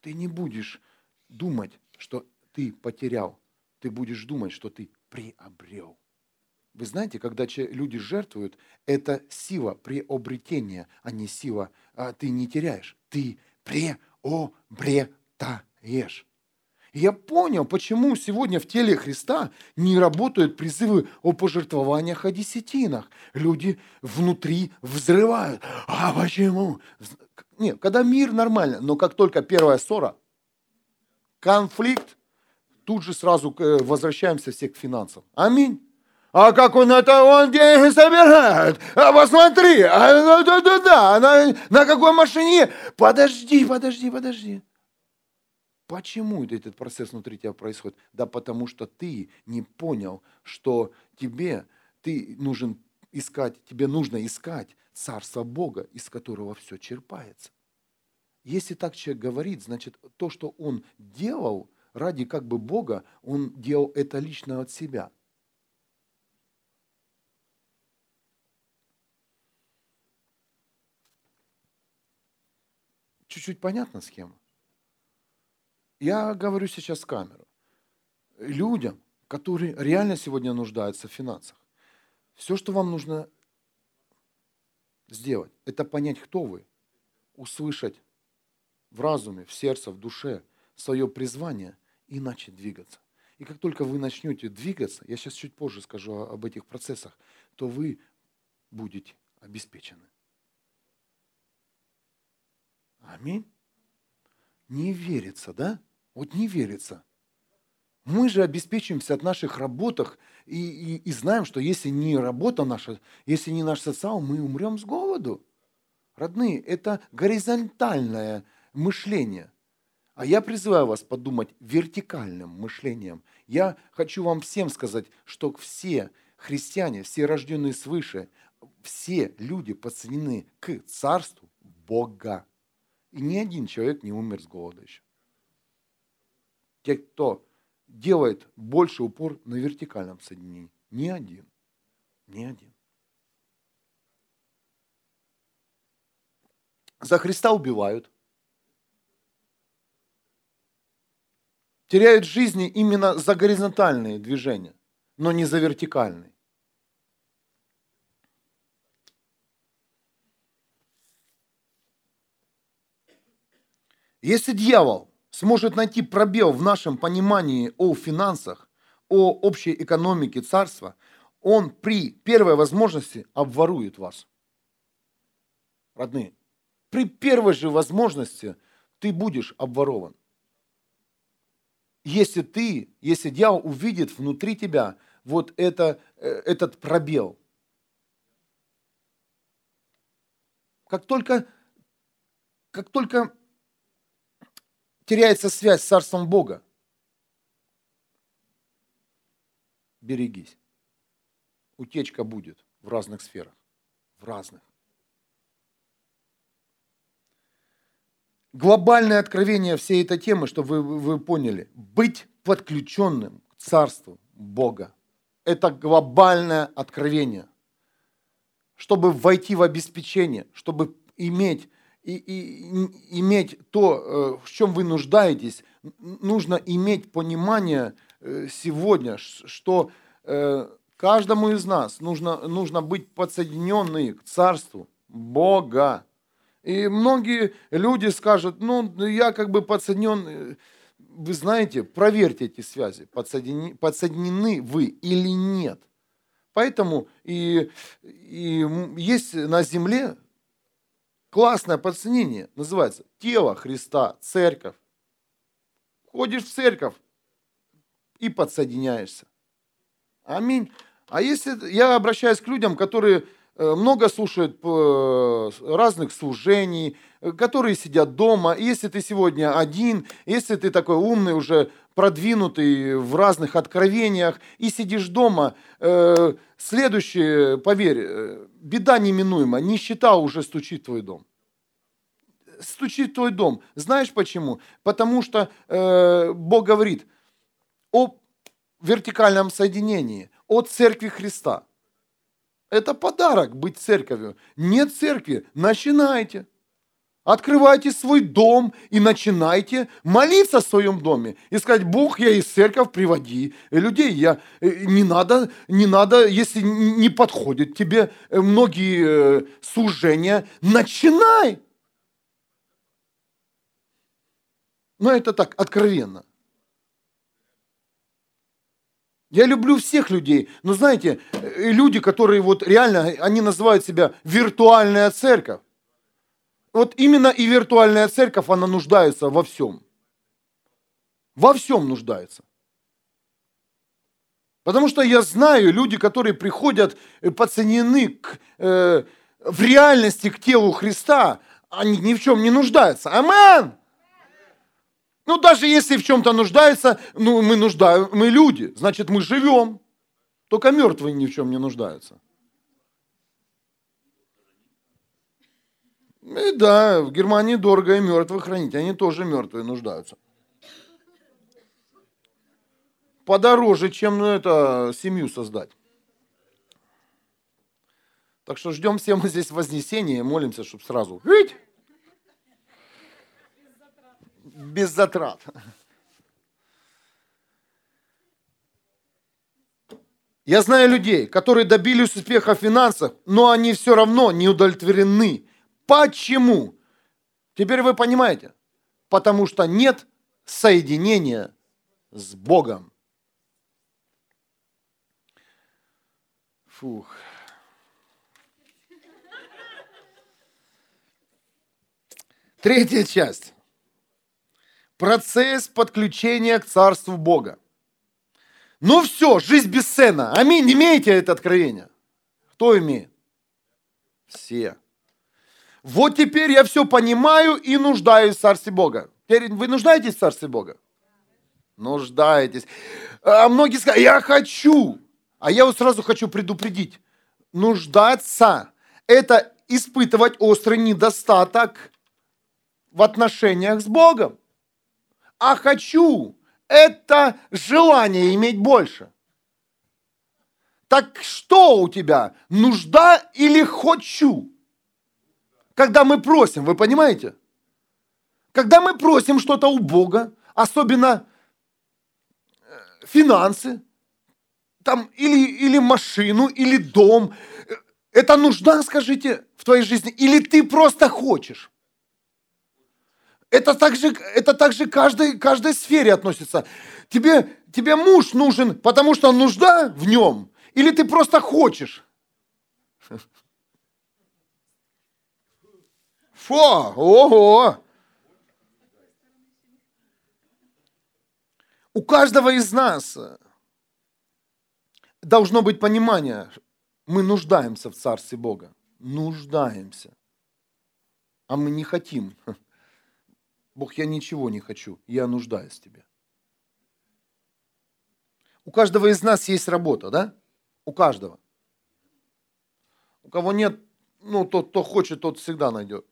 ты не будешь думать, что ты потерял. Ты будешь думать, что ты приобрел. Вы знаете, когда люди жертвуют, это сила приобретения, а не сила, а ты не теряешь. Ты приобретаешь. Я понял, почему сегодня в теле Христа не работают призывы о пожертвованиях, о десятинах. Люди внутри взрывают. А почему? Нет, когда мир нормально, но как только первая ссора, конфликт, тут же сразу э, возвращаемся все к финансам. Аминь. А как он это, он деньги собирает? А посмотри, а, да, да, да, на, на какой машине? Подожди, подожди, подожди. Почему этот процесс внутри тебя происходит? Да потому что ты не понял, что тебе ты нужен искать, тебе нужно искать царство Бога, из которого все черпается. Если так человек говорит, значит, то, что он делал ради как бы Бога, он делал это лично от себя. Чуть-чуть понятна схема? Я говорю сейчас в камеру. Людям, которые реально сегодня нуждаются в финансах, все, что вам нужно сделать, это понять, кто вы, услышать в разуме, в сердце, в душе свое призвание и начать двигаться. И как только вы начнете двигаться, я сейчас чуть позже скажу об этих процессах, то вы будете обеспечены. Аминь. Не верится, да? Вот не верится. Мы же обеспечиваемся от наших работах и, и, и знаем, что если не работа наша, если не наш социал, мы умрем с голоду. Родные, это горизонтальное мышление. А я призываю вас подумать вертикальным мышлением. Я хочу вам всем сказать, что все христиане, все рожденные свыше, все люди подсоединены к Царству Бога. И ни один человек не умер с голода еще. Те, кто делает больше упор на вертикальном соединении. Ни один. Ни один. За Христа убивают. Теряют жизни именно за горизонтальные движения, но не за вертикальные. Если дьявол сможет найти пробел в нашем понимании о финансах, о общей экономике царства, он при первой возможности обворует вас. Родные, при первой же возможности ты будешь обворован. Если ты, если дьявол увидит внутри тебя вот это, э, этот пробел, как только, как только теряется связь с Царством Бога, берегись. Утечка будет в разных сферах. В разных. Глобальное откровение всей этой темы, чтобы вы, вы поняли, быть подключенным к Царству Бога. Это глобальное откровение. Чтобы войти в обеспечение, чтобы иметь и, и, иметь то, э, в чем вы нуждаетесь, нужно иметь понимание э, сегодня, что э, каждому из нас нужно, нужно быть подсоединенным к Царству Бога. И многие люди скажут, ну, я как бы подсоединен, вы знаете, проверьте эти связи, подсоединены, подсоединены вы или нет. Поэтому и, и есть на земле классное подсоединение, называется тело Христа, церковь. Ходишь в церковь и подсоединяешься. Аминь. А если я обращаюсь к людям, которые э, много слушают э, разных служений, э, которые сидят дома. Если ты сегодня один, если ты такой умный, уже продвинутый в разных откровениях и сидишь дома, следующее, поверь, беда неминуема, нищета уже стучит в твой дом. Стучит в твой дом. Знаешь почему? Потому что э, Бог говорит о вертикальном соединении, о церкви Христа. Это подарок быть церковью. Нет церкви, начинайте. Открывайте свой дом и начинайте молиться в своем доме. И сказать, Бог, я из церковь приводи людей. Я, э, не, надо, не надо, если не подходят тебе э, многие э, служения, начинай. Но это так, откровенно. Я люблю всех людей, но знаете, люди, которые вот реально, они называют себя виртуальная церковь вот именно и виртуальная церковь, она нуждается во всем. Во всем нуждается. Потому что я знаю, люди, которые приходят, э, подсоединены к, э, в реальности к телу Христа, они ни в чем не нуждаются. Амен! Ну, даже если в чем-то нуждаются, ну, мы нуждаем, мы люди, значит, мы живем. Только мертвые ни в чем не нуждаются. И да, в Германии дорого и мертвых хранить, они тоже мертвые нуждаются. Подороже, чем ну, это семью создать. Так что ждем все мы здесь вознесения и молимся, чтобы сразу. Ведь? Без затрат. Я знаю людей, которые добились успеха в финансах, но они все равно не удовлетворены Почему? Теперь вы понимаете. Потому что нет соединения с Богом. Фух. Третья часть. Процесс подключения к Царству Бога. Ну все, жизнь без. Аминь. Имеете это откровение? Кто имеет? Все. Вот теперь я все понимаю и нуждаюсь в Царстве Бога. Теперь вы нуждаетесь в Царстве Бога? Нуждаетесь. А многие скажут, я хочу. А я вот сразу хочу предупредить. Нуждаться – это испытывать острый недостаток в отношениях с Богом. А хочу – это желание иметь больше. Так что у тебя? Нужда или хочу? Когда мы просим, вы понимаете? Когда мы просим что-то у Бога, особенно э, финансы, там, или, или машину, или дом, э, это нужда, скажите, в твоей жизни? Или ты просто хочешь? Это также, это также каждой, каждой сфере относится. Тебе, тебе муж нужен, потому что нужда в нем, или ты просто хочешь? Фу, ого! У каждого из нас должно быть понимание, мы нуждаемся в Царстве Бога. Нуждаемся. А мы не хотим. Бог, я ничего не хочу, я нуждаюсь в тебе. У каждого из нас есть работа, да? У каждого. У кого нет, ну, тот, кто хочет, тот всегда найдет.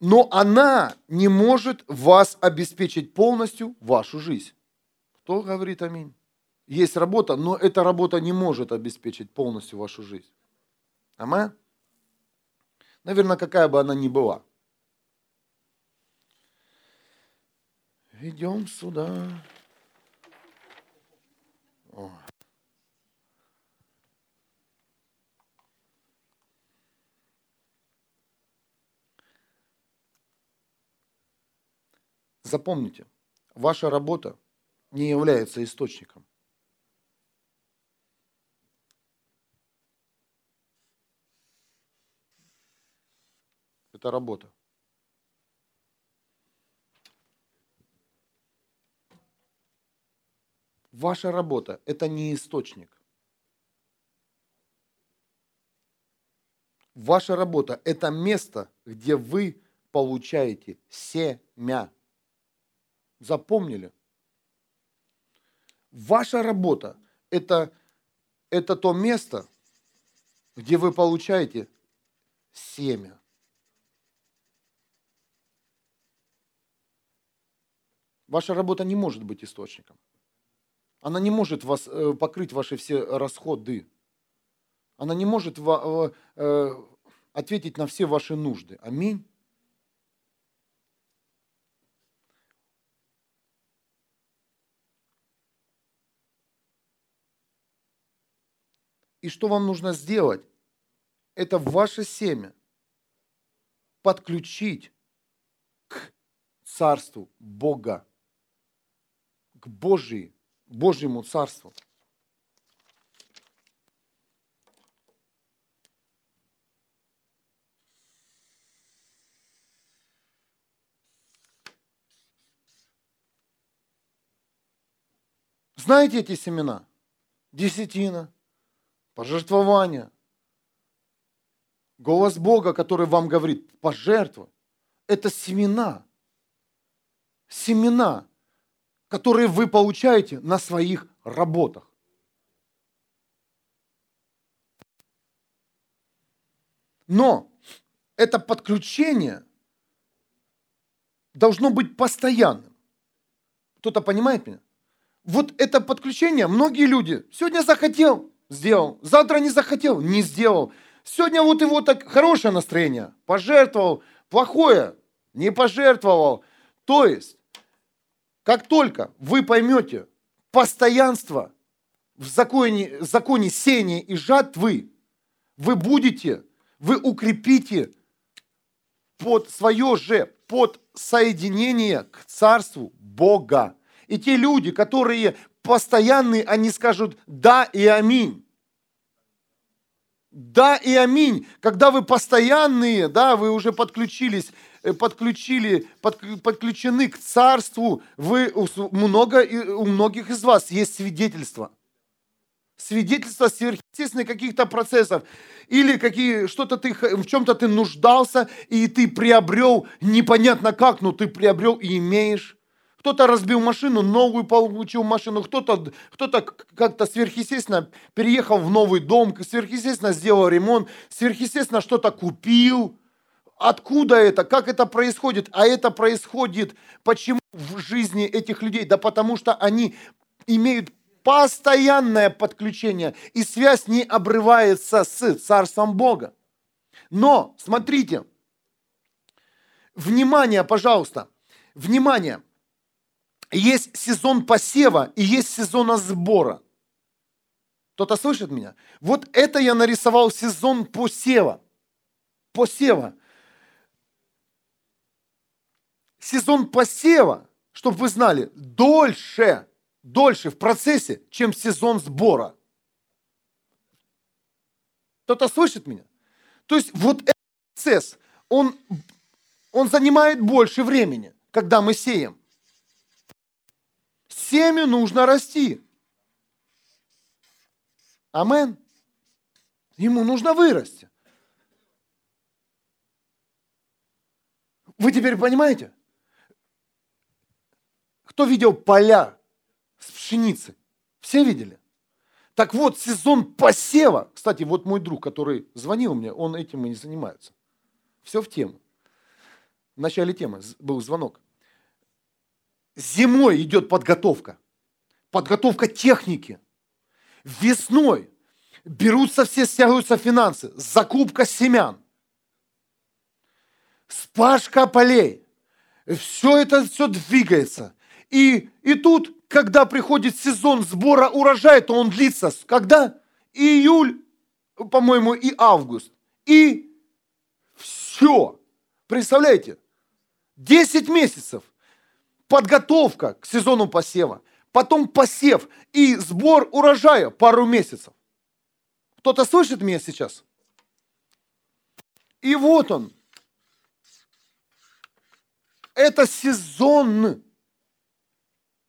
Но она не может вас обеспечить полностью вашу жизнь. Кто говорит аминь? Есть работа, но эта работа не может обеспечить полностью вашу жизнь. Аминь? Наверное, какая бы она ни была. Идем сюда. О. Запомните, ваша работа не является источником. Это работа. Ваша работа – это не источник. Ваша работа – это место, где вы получаете семя. Запомнили? Ваша работа – это, это то место, где вы получаете семя. Ваша работа не может быть источником. Она не может вас, э, покрыть ваши все расходы. Она не может э, ответить на все ваши нужды. Аминь. И что вам нужно сделать? Это ваше семя подключить к Царству Бога, к Божьей, Божьему Царству. Знаете эти семена? Десятина, пожертвование. Голос Бога, который вам говорит, пожертвуй. Это семена. Семена, которые вы получаете на своих работах. Но это подключение должно быть постоянным. Кто-то понимает меня? Вот это подключение многие люди сегодня захотел, сделал. Завтра не захотел, не сделал. Сегодня вот его так хорошее настроение, пожертвовал, плохое, не пожертвовал. То есть, как только вы поймете постоянство в законе, в законе сения и жатвы, вы будете, вы укрепите под свое же, под соединение к Царству Бога. И те люди, которые постоянные, они скажут «да» и «аминь». Да и аминь. Когда вы постоянные, да, вы уже подключились, э, подключили, под, подключены к царству, вы, много, у многих из вас есть свидетельство. Свидетельство сверхъестественных каких-то процессов. Или какие, что-то ты, в чем-то ты нуждался, и ты приобрел, непонятно как, но ты приобрел и имеешь. Кто-то разбил машину, новую получил машину, кто-то кто как-то сверхъестественно переехал в новый дом, сверхъестественно сделал ремонт, сверхъестественно что-то купил. Откуда это? Как это происходит? А это происходит почему в жизни этих людей? Да потому что они имеют постоянное подключение, и связь не обрывается с Царством Бога. Но, смотрите, внимание, пожалуйста, внимание – есть сезон посева и есть сезон сбора. Кто-то слышит меня? Вот это я нарисовал сезон посева. Посева. Сезон посева, чтобы вы знали, дольше, дольше в процессе, чем сезон сбора. Кто-то слышит меня? То есть вот этот процесс, он, он занимает больше времени, когда мы сеем семя нужно расти. Амен. Ему нужно вырасти. Вы теперь понимаете? Кто видел поля с пшеницей? Все видели? Так вот, сезон посева. Кстати, вот мой друг, который звонил мне, он этим и не занимается. Все в тему. В начале темы был звонок зимой идет подготовка, подготовка техники. Весной берутся все, стягиваются финансы, закупка семян, спашка полей. Все это все двигается. И, и тут, когда приходит сезон сбора урожая, то он длится. Когда? Июль, по-моему, и август. И все. Представляете? 10 месяцев подготовка к сезону посева, потом посев и сбор урожая пару месяцев. Кто-то слышит меня сейчас? И вот он. Это сезон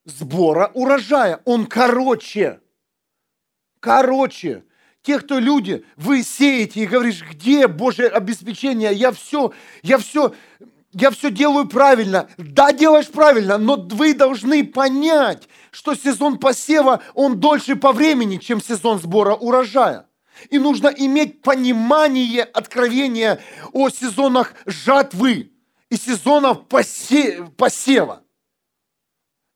сбора урожая. Он короче. Короче. Те, кто люди, вы сеете и говоришь, где Божье обеспечение, я все, я все, я все делаю правильно. Да, делаешь правильно, но вы должны понять, что сезон посева, он дольше по времени, чем сезон сбора урожая. И нужно иметь понимание, откровение о сезонах жатвы и сезонов посе- посева.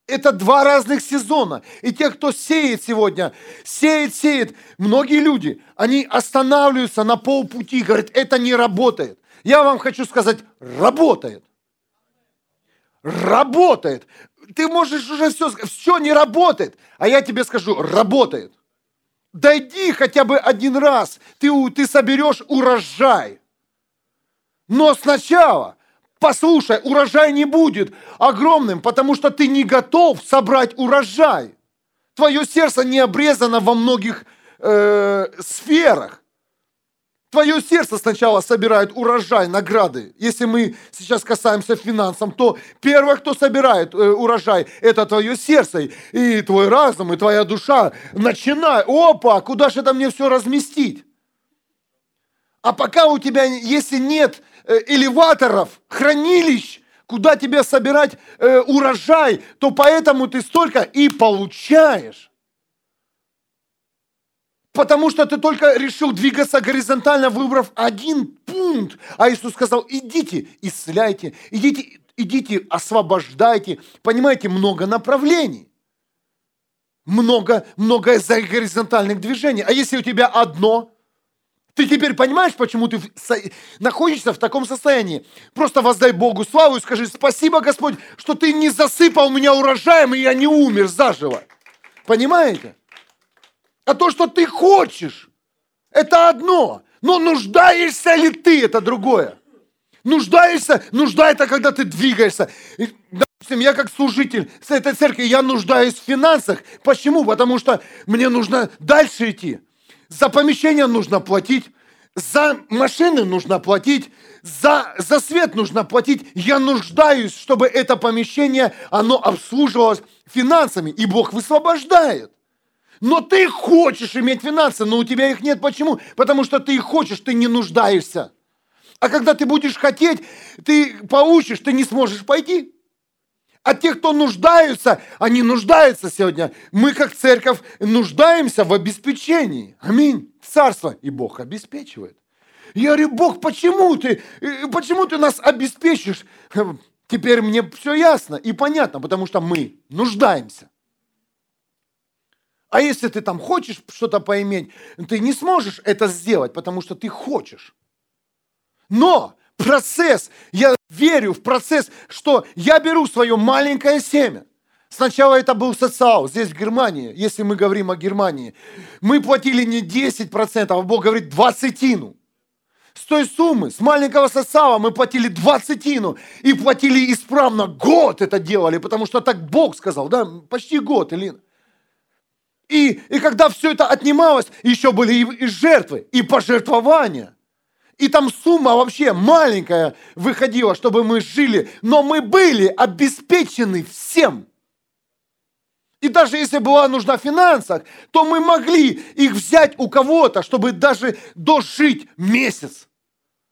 Это два разных сезона. И те, кто сеет сегодня, сеет, сеет, многие люди, они останавливаются на полпути, говорят, это не работает. Я вам хочу сказать, работает. Работает. Ты можешь уже все все не работает. А я тебе скажу, работает. Дойди хотя бы один раз, ты, ты соберешь урожай. Но сначала, послушай, урожай не будет огромным, потому что ты не готов собрать урожай. Твое сердце не обрезано во многих э, сферах. Твое сердце сначала собирает урожай, награды. Если мы сейчас касаемся финансов, то первое, кто собирает э, урожай, это твое сердце, и твой разум, и твоя душа. Начинай, опа, куда же это мне все разместить? А пока у тебя, если нет э, элеваторов, хранилищ, куда тебе собирать э, урожай, то поэтому ты столько и получаешь. Потому что ты только решил двигаться горизонтально, выбрав один пункт. А Иисус сказал, идите, исцеляйте, идите, идите, освобождайте. Понимаете, много направлений. Много, много горизонтальных движений. А если у тебя одно, ты теперь понимаешь, почему ты находишься в таком состоянии? Просто воздай Богу славу и скажи, спасибо, Господь, что ты не засыпал меня урожаем, и я не умер заживо. Понимаете? А то, что ты хочешь, это одно. Но нуждаешься ли ты, это другое. Нуждаешься, нужда это когда ты двигаешься. Давайте допустим, я как служитель с этой церкви, я нуждаюсь в финансах. Почему? Потому что мне нужно дальше идти. За помещение нужно платить, за машины нужно платить, за, за свет нужно платить. Я нуждаюсь, чтобы это помещение, оно обслуживалось финансами, и Бог высвобождает. Но ты хочешь иметь финансы, но у тебя их нет. Почему? Потому что ты их хочешь, ты не нуждаешься. А когда ты будешь хотеть, ты получишь, ты не сможешь пойти. А те, кто нуждаются, они нуждаются сегодня. Мы, как церковь, нуждаемся в обеспечении. Аминь. Царство. И Бог обеспечивает. Я говорю, Бог, почему ты, э, почему ты нас обеспечишь? Теперь мне все ясно и понятно, потому что мы нуждаемся. А если ты там хочешь что-то поиметь, ты не сможешь это сделать, потому что ты хочешь. Но процесс, я верю в процесс, что я беру свое маленькое семя. Сначала это был социал, здесь в Германии, если мы говорим о Германии. Мы платили не 10%, а Бог говорит 20 с той суммы, с маленького сосава мы платили двадцатину и платили исправно. Год это делали, потому что так Бог сказал, да, почти год, Илина. И, и когда все это отнималось, еще были и, и жертвы, и пожертвования. И там сумма вообще маленькая выходила, чтобы мы жили, но мы были обеспечены всем. И даже если была нужна в финансах, то мы могли их взять у кого-то, чтобы даже дожить месяц.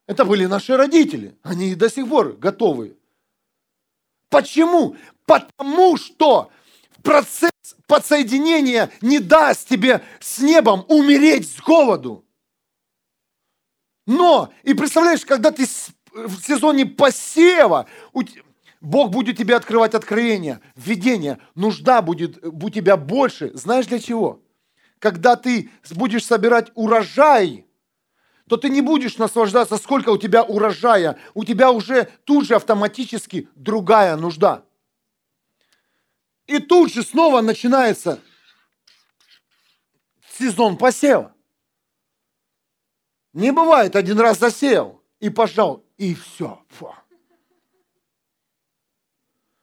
Это были наши родители. Они до сих пор готовы. Почему? Потому что процесс подсоединения не даст тебе с небом умереть с голоду. Но, и представляешь, когда ты в сезоне посева, Бог будет тебе открывать откровения, видение, нужда будет у тебя больше. Знаешь для чего? Когда ты будешь собирать урожай, то ты не будешь наслаждаться, сколько у тебя урожая. У тебя уже тут же автоматически другая нужда. И тут же снова начинается сезон посева. Не бывает, один раз засеял и пожал, и все. Фу.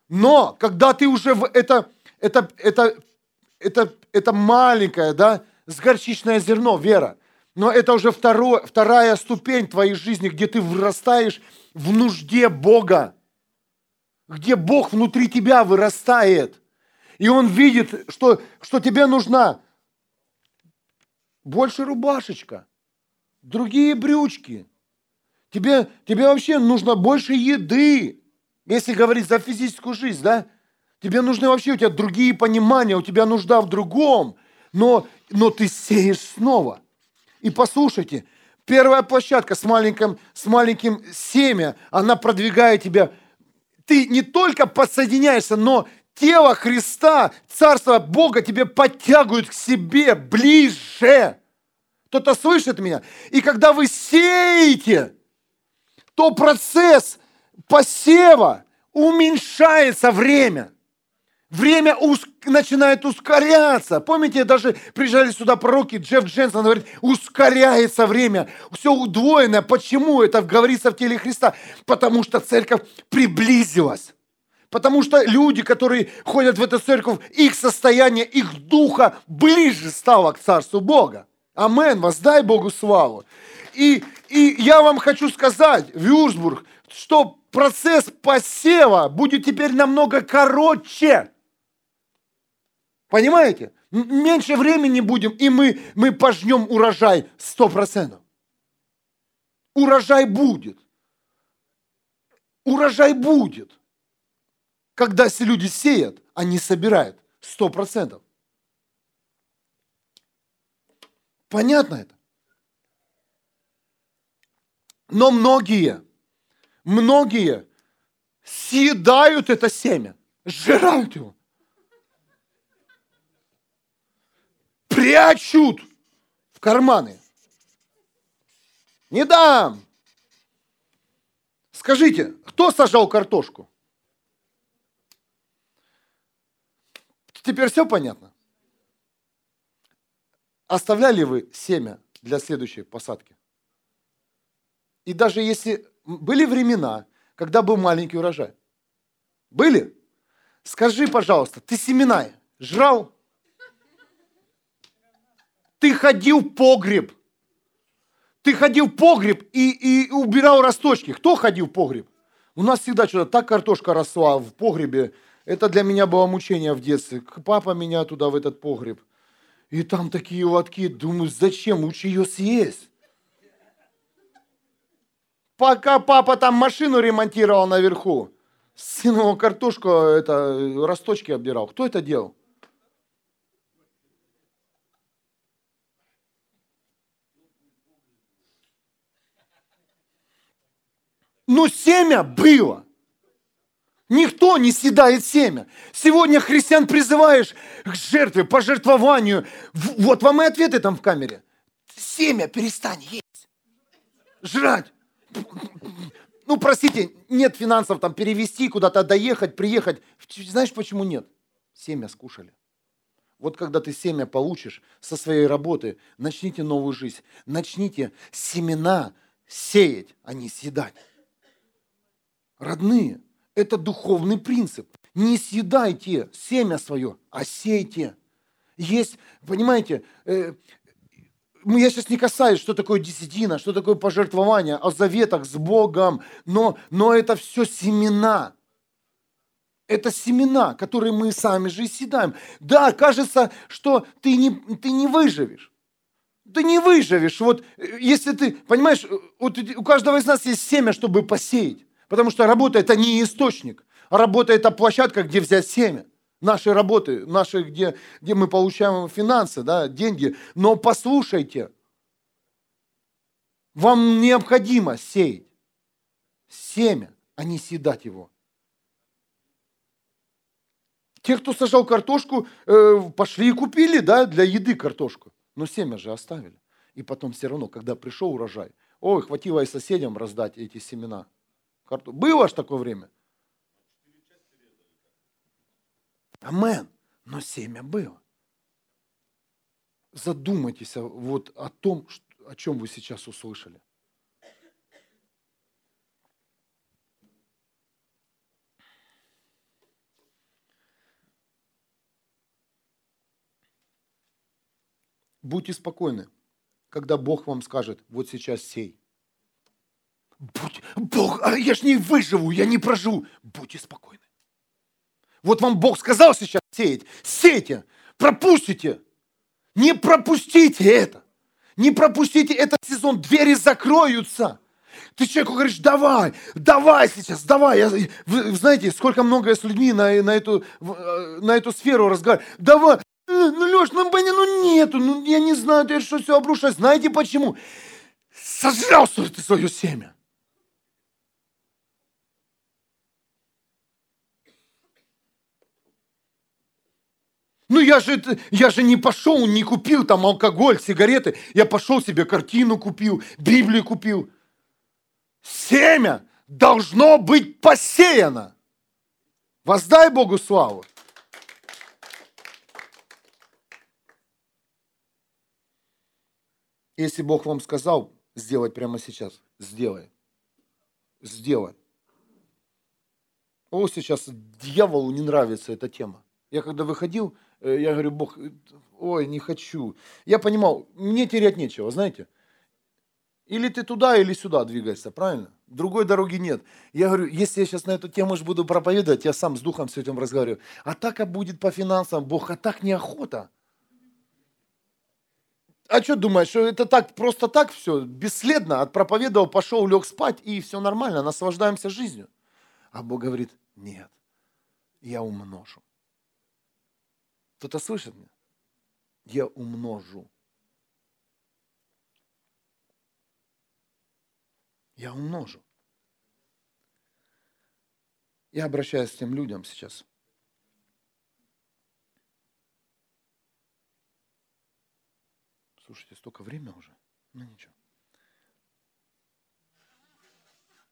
Но когда ты уже в это, это, это, это, это маленькое, да, с горчичное зерно, вера, но это уже второе, вторая ступень твоей жизни, где ты вырастаешь в нужде Бога, где Бог внутри тебя вырастает. И Он видит, что, что тебе нужна больше рубашечка, другие брючки. Тебе, тебе вообще нужно больше еды. Если говорить за физическую жизнь, да, тебе нужны вообще, у тебя другие понимания, у тебя нужда в другом, но, но ты сеешь снова. И послушайте, первая площадка с маленьким, с маленьким семя, она продвигает тебя. Ты не только подсоединяешься, но тело Христа, Царство Бога тебе подтягивают к себе ближе. Кто-то слышит меня? И когда вы сеете, то процесс посева уменьшается время. Время уск... начинает ускоряться. Помните, даже приезжали сюда пророки, Джефф Дженсон говорит, ускоряется время. Все удвоено. Почему это говорится в теле Христа? Потому что церковь приблизилась. Потому что люди, которые ходят в эту церковь, их состояние, их духа ближе стало к Царству Бога. Амен. Воздай Богу славу. И, и я вам хочу сказать, Вюрсбург, что процесс посева будет теперь намного короче. Понимаете? Меньше времени будем, и мы, мы пожнем урожай сто процентов. Урожай будет. Урожай будет. Когда люди сеют, они собирают сто процентов. Понятно это? Но многие многие съедают это семя, сжирают его. Прячут в карманы. Не дам. Скажите, кто сажал картошку? Теперь все понятно? Оставляли вы семя для следующей посадки? И даже если были времена, когда был маленький урожай. Были? Скажи, пожалуйста, ты семена жрал? Ты ходил в погреб. Ты ходил в погреб и, и убирал росточки. Кто ходил в погреб? У нас всегда что-то так картошка росла в погребе. Это для меня было мучение в детстве. Папа меня туда, в этот погреб. И там такие лотки. Думаю, зачем? Лучше ее съесть. Пока папа там машину ремонтировал наверху, сын его картошку, это, росточки обдирал. Кто это делал? Ну, семя было. Никто не съедает семя. Сегодня христиан призываешь к жертве, пожертвованию. Вот вам и ответы там в камере. Семя перестань есть. Жрать. Ну, простите, нет финансов там перевести, куда-то доехать, приехать. Знаешь, почему нет? Семя скушали. Вот когда ты семя получишь со своей работы, начните новую жизнь. Начните семена сеять, а не съедать. Родные, это духовный принцип. Не съедайте семя свое, а сейте. Есть, понимаете, э, я сейчас не касаюсь, что такое десятина, что такое пожертвование, о заветах с Богом, но, но это все семена. Это семена, которые мы сами же и съедаем. Да, кажется, что ты не, ты не выживешь. Ты не выживешь. Вот э, если ты, понимаешь, вот у каждого из нас есть семя, чтобы посеять. Потому что работа это не источник, работа это площадка, где взять семя. Наши работы, наши, где, где мы получаем финансы, да, деньги. Но послушайте, вам необходимо сеять семя, а не съедать его. Те, кто сажал картошку, э, пошли и купили да, для еды картошку. Но семя же оставили. И потом все равно, когда пришел урожай, ой, хватило и соседям раздать эти семена – картошку. Было аж такое время. Амен. Но семя было. Задумайтесь вот о том, о чем вы сейчас услышали. Будьте спокойны, когда Бог вам скажет, вот сейчас сей. Будь, Бог, а я ж не выживу, я не проживу. Будьте спокойны. Вот вам Бог сказал сейчас сеять. Сейте, пропустите. Не пропустите это. Не пропустите этот сезон, двери закроются. Ты человеку говоришь, давай, давай сейчас, давай. Я, вы знаете, сколько много с людьми на, на, эту, э, на эту сферу разговаривают. Давай, э, ну, Леш, ну, ну нету, ну, я не знаю, ты что все обрушилось. Знаете почему? Сожрал ты свое семя. Ну я же, я же не пошел, не купил там алкоголь, сигареты. Я пошел себе картину купил, Библию купил. Семя должно быть посеяно. Воздай Богу славу. Если Бог вам сказал сделать прямо сейчас, сделай. Сделай. О, сейчас дьяволу не нравится эта тема. Я когда выходил, я говорю, Бог, э, ой, не хочу. Я понимал, мне терять нечего, знаете. Или ты туда, или сюда двигаешься, правильно? Другой дороги нет. Я говорю, если я сейчас на эту тему же буду проповедовать, я сам с Духом с этим разговариваю. А так а будет по финансам, Бог, а так неохота. А что думаешь, что это так, просто так все, бесследно, отпроповедовал, пошел, лег спать, и все нормально, наслаждаемся жизнью. А Бог говорит, нет, я умножу. Кто-то слышит меня? Я умножу. Я умножу. Я обращаюсь к тем людям сейчас. Слушайте, столько времени уже. Ну ничего.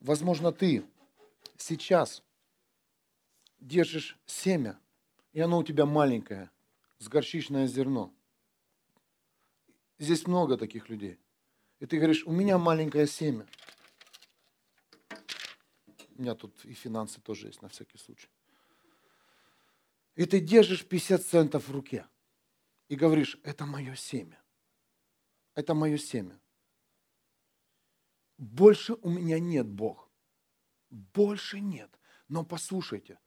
Возможно, ты сейчас держишь семя, и оно у тебя маленькое – с горчичное зерно. Здесь много таких людей. И ты говоришь, у меня маленькое семя. У меня тут и финансы тоже есть на всякий случай. И ты держишь 50 центов в руке и говоришь, это мое семя. Это мое семя. Больше у меня нет, Бог. Больше нет. Но послушайте,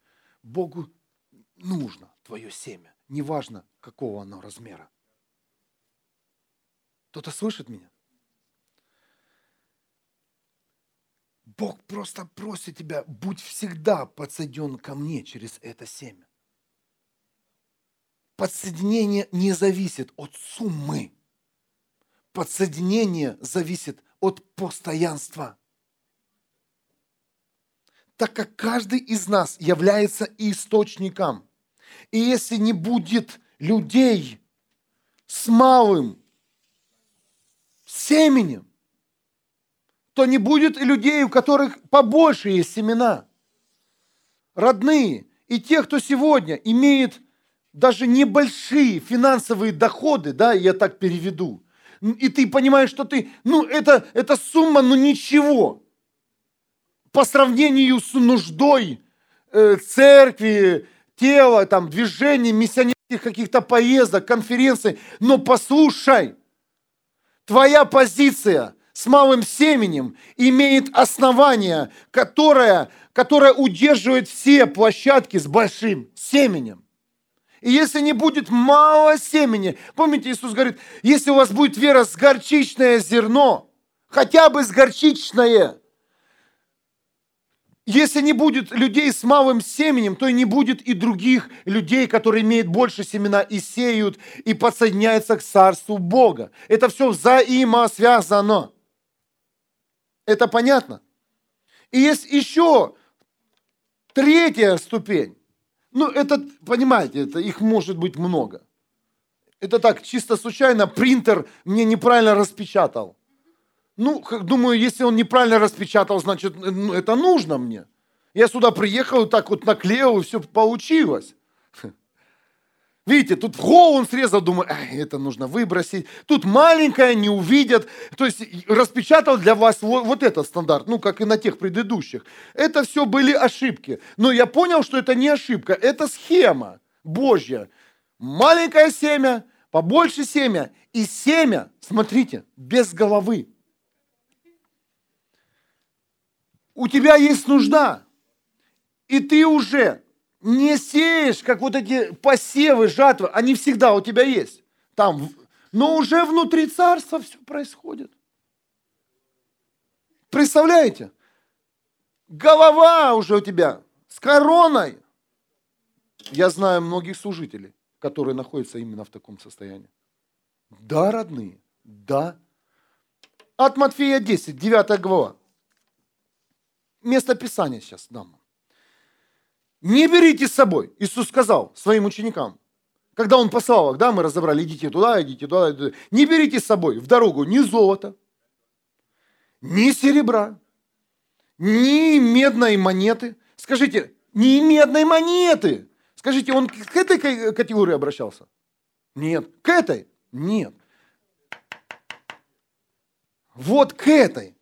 Богу нужно твое семя. Неважно, какого оно размера. Кто-то слышит меня? Бог просто просит тебя, будь всегда подсоединен ко мне через это семя. Подсоединение не зависит от суммы. Подсоединение зависит от постоянства. Так как каждый из нас является источником. И если не будет людей с малым семенем, то не будет и людей, у которых побольше есть семена. Родные и те, кто сегодня имеет даже небольшие финансовые доходы, да, я так переведу, и ты понимаешь, что ты, ну, это, это сумма, ну, ничего. По сравнению с нуждой э, церкви, тела, там, движений, миссионерских каких-то поездок, конференций. Но послушай, твоя позиция с малым семенем имеет основание, которое, которое удерживает все площадки с большим семенем. И если не будет мало семени, помните, Иисус говорит, если у вас будет вера с горчичное зерно, хотя бы с горчичное, если не будет людей с малым семенем, то и не будет и других людей, которые имеют больше семена и сеют, и подсоединяются к Царству Бога. Это все взаимосвязано. Это понятно? И есть еще третья ступень. Ну, это, понимаете, это, их может быть много. Это так, чисто случайно принтер мне неправильно распечатал. Ну, думаю, если он неправильно распечатал, значит, ну, это нужно мне. Я сюда приехал, так вот наклеил, и все получилось. Видите, тут голову он срезал, думаю, это нужно выбросить. Тут маленькое не увидят. То есть распечатал для вас вот, вот этот стандарт, ну, как и на тех предыдущих. Это все были ошибки. Но я понял, что это не ошибка, это схема Божья. Маленькое семя, побольше семя. И семя, смотрите, без головы. У тебя есть нужда. И ты уже не сеешь, как вот эти посевы, жатвы, они всегда у тебя есть. Там, но уже внутри царства все происходит. Представляете? Голова уже у тебя с короной. Я знаю многих служителей, которые находятся именно в таком состоянии. Да, родные, да. От Матфея 10, 9 глава. Место Писания сейчас дам. Не берите с собой. Иисус сказал своим ученикам, когда Он послал их, да, мы разобрали, идите туда, идите туда, идите. не берите с собой в дорогу ни золота, ни серебра, ни медной монеты. Скажите, ни медной монеты. Скажите, он к этой категории обращался? Нет. К этой? Нет. Вот к этой.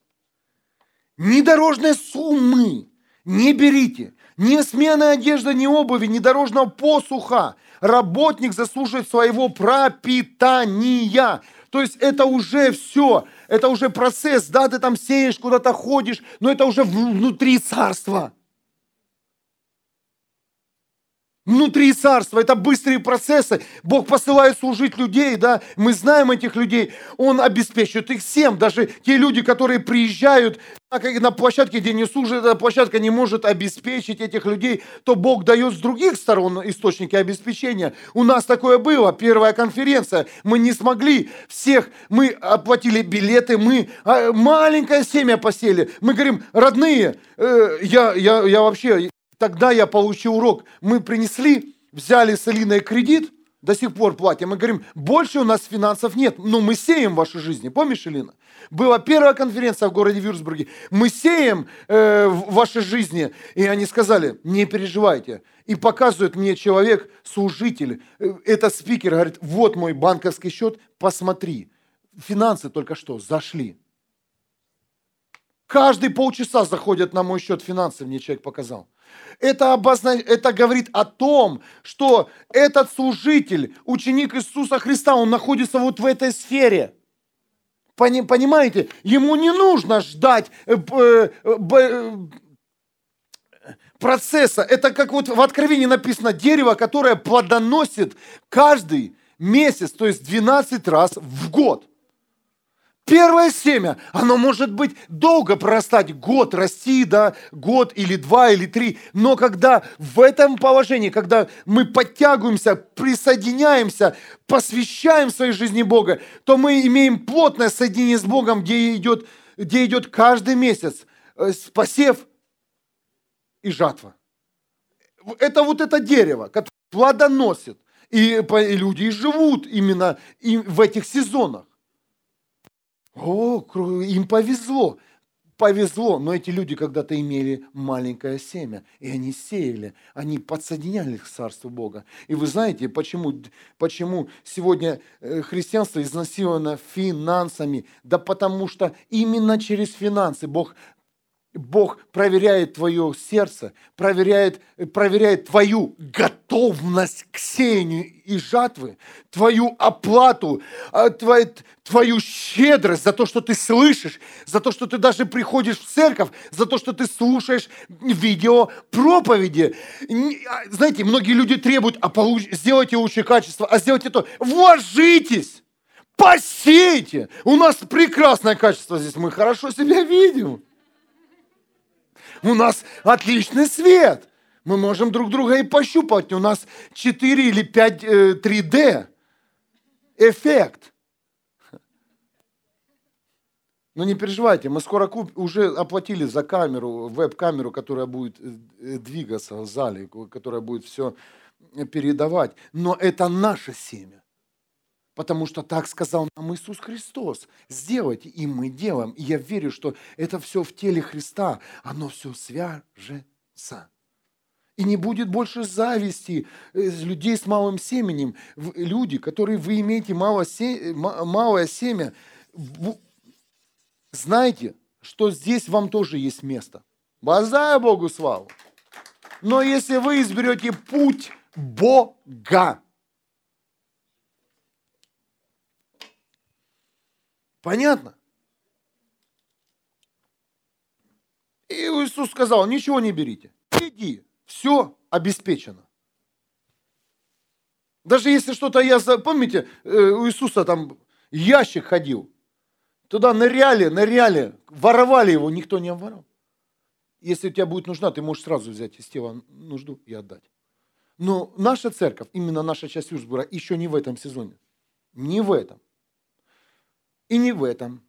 Ни дорожной суммы не берите. Ни смены одежды, ни обуви, ни дорожного посуха. Работник заслуживает своего пропитания. То есть это уже все, это уже процесс, да, ты там сеешь, куда-то ходишь, но это уже внутри царства. Внутри царства это быстрые процессы. Бог посылает служить людей, да, мы знаем этих людей. Он обеспечивает их всем. Даже те люди, которые приезжают на площадке, где не служит, эта площадка не может обеспечить этих людей, то Бог дает с других сторон источники обеспечения. У нас такое было, первая конференция. Мы не смогли всех, мы оплатили билеты, мы а, маленькое семя посели. Мы говорим, родные, э, я, я, я вообще тогда я получил урок. Мы принесли, взяли с Алиной кредит, до сих пор платим. Мы говорим, больше у нас финансов нет, но мы сеем в вашей жизни. Помнишь, Элина? Была первая конференция в городе Вюрсбурге. Мы сеем э, в вашей жизни. И они сказали, не переживайте. И показывает мне человек, служитель, э, это спикер, говорит, вот мой банковский счет, посмотри. Финансы только что зашли. Каждые полчаса заходят на мой счет финансы, мне человек показал. Это, обозна... это говорит о том, что этот служитель, ученик Иисуса Христа, он находится вот в этой сфере. Понимаете? Ему не нужно ждать э, э, процесса. Это как вот в Откровении написано, дерево, которое плодоносит каждый месяц, то есть 12 раз в год. Первое семя, оно может быть долго прорастать, год расти, да, год или два или три, но когда в этом положении, когда мы подтягиваемся, присоединяемся, посвящаем своей жизни Бога, то мы имеем плотное соединение с Богом, где идет, где идет каждый месяц э, посев и жатва. Это вот это дерево, которое плодоносит. И, и люди живут именно в этих сезонах. О, им повезло. Повезло, но эти люди когда-то имели маленькое семя, и они сеяли, они подсоединялись к Царству Бога. И вы знаете, почему, почему сегодня э, христианство изнасиловано финансами? Да потому что именно через финансы Бог Бог проверяет твое сердце, проверяет, проверяет твою готовность к сеянию и жатвы, твою оплату, а, твою, твою щедрость за то, что ты слышишь, за то, что ты даже приходишь в церковь, за то, что ты слушаешь видео проповеди. А, знаете, многие люди требуют, а получ... сделайте лучшее качество, а сделайте то. Вложитесь! Посейте! У нас прекрасное качество здесь, мы хорошо себя видим. У нас отличный свет. Мы можем друг друга и пощупать. У нас 4 или 5 3D э, эффект. Но не переживайте, мы скоро куп... уже оплатили за камеру, веб-камеру, которая будет э, двигаться в зале, которая будет все передавать. Но это наше семя. Потому что так сказал нам Иисус Христос. Сделайте, и мы делаем. И я верю, что это все в теле Христа, оно все свяжется. И не будет больше зависти э, людей с малым семенем. Люди, которые вы имеете малое семя, знайте, что здесь вам тоже есть место. Воздаю Богу славу. Но если вы изберете путь Бога, Понятно? И Иисус сказал, ничего не берите. Иди, все обеспечено. Даже если что-то я... Помните, э, у Иисуса там ящик ходил. Туда ныряли, ныряли, воровали его, никто не обворал. Если у тебя будет нужна, ты можешь сразу взять из тела нужду и отдать. Но наша церковь, именно наша часть Южбура, еще не в этом сезоне. Не в этом. И не в этом.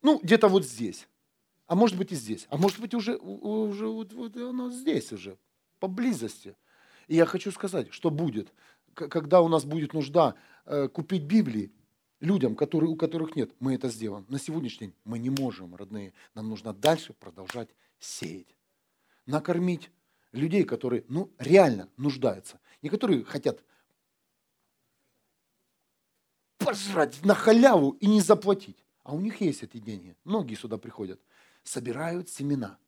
Ну, где-то вот здесь. А может быть и здесь. А может быть уже, уже вот, вот оно здесь уже, поблизости. И я хочу сказать, что будет, когда у нас будет нужда э, купить Библии людям, которые, у которых нет, мы это сделаем. На сегодняшний день мы не можем, родные. Нам нужно дальше продолжать сеять. Накормить людей, которые ну, реально нуждаются. Не которые хотят пожрать на халяву и не заплатить. А у них есть эти деньги. Многие сюда приходят. Собирают семена.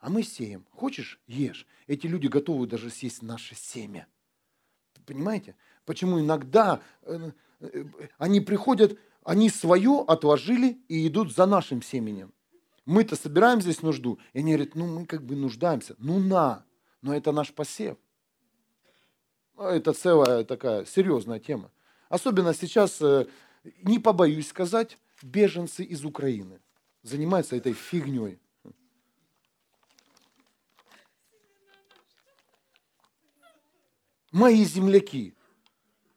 А мы сеем. Хочешь – ешь. Эти люди готовы даже съесть наше семя. Понимаете? Почему иногда э, э, они приходят, они свое отложили и идут за нашим семенем. Мы-то собираем здесь нужду. И они говорят, ну мы как бы нуждаемся. Ну на, но это наш посев. Это целая такая серьезная тема. Особенно сейчас, э, не побоюсь сказать, беженцы из Украины занимаются этой фигней. Мои земляки.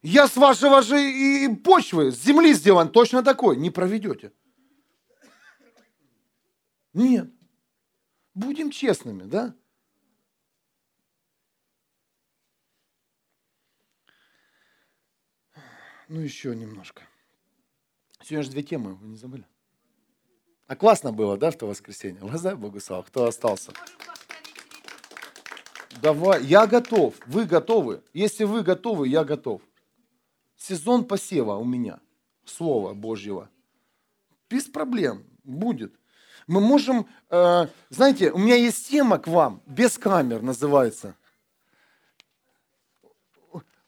Я с вашего же и почвы, с земли сделан точно такой. Не проведете. Нет. Будем честными, да? Ну еще немножко. Сегодня же две темы, вы не забыли? А классно было, да, в то воскресенье? Воздай Богу славу, кто остался. Давай, я готов, вы готовы. Если вы готовы, я готов. Сезон посева у меня, Слова Божьего. Без проблем, будет. Мы можем, э, знаете, у меня есть тема к вам, без камер называется.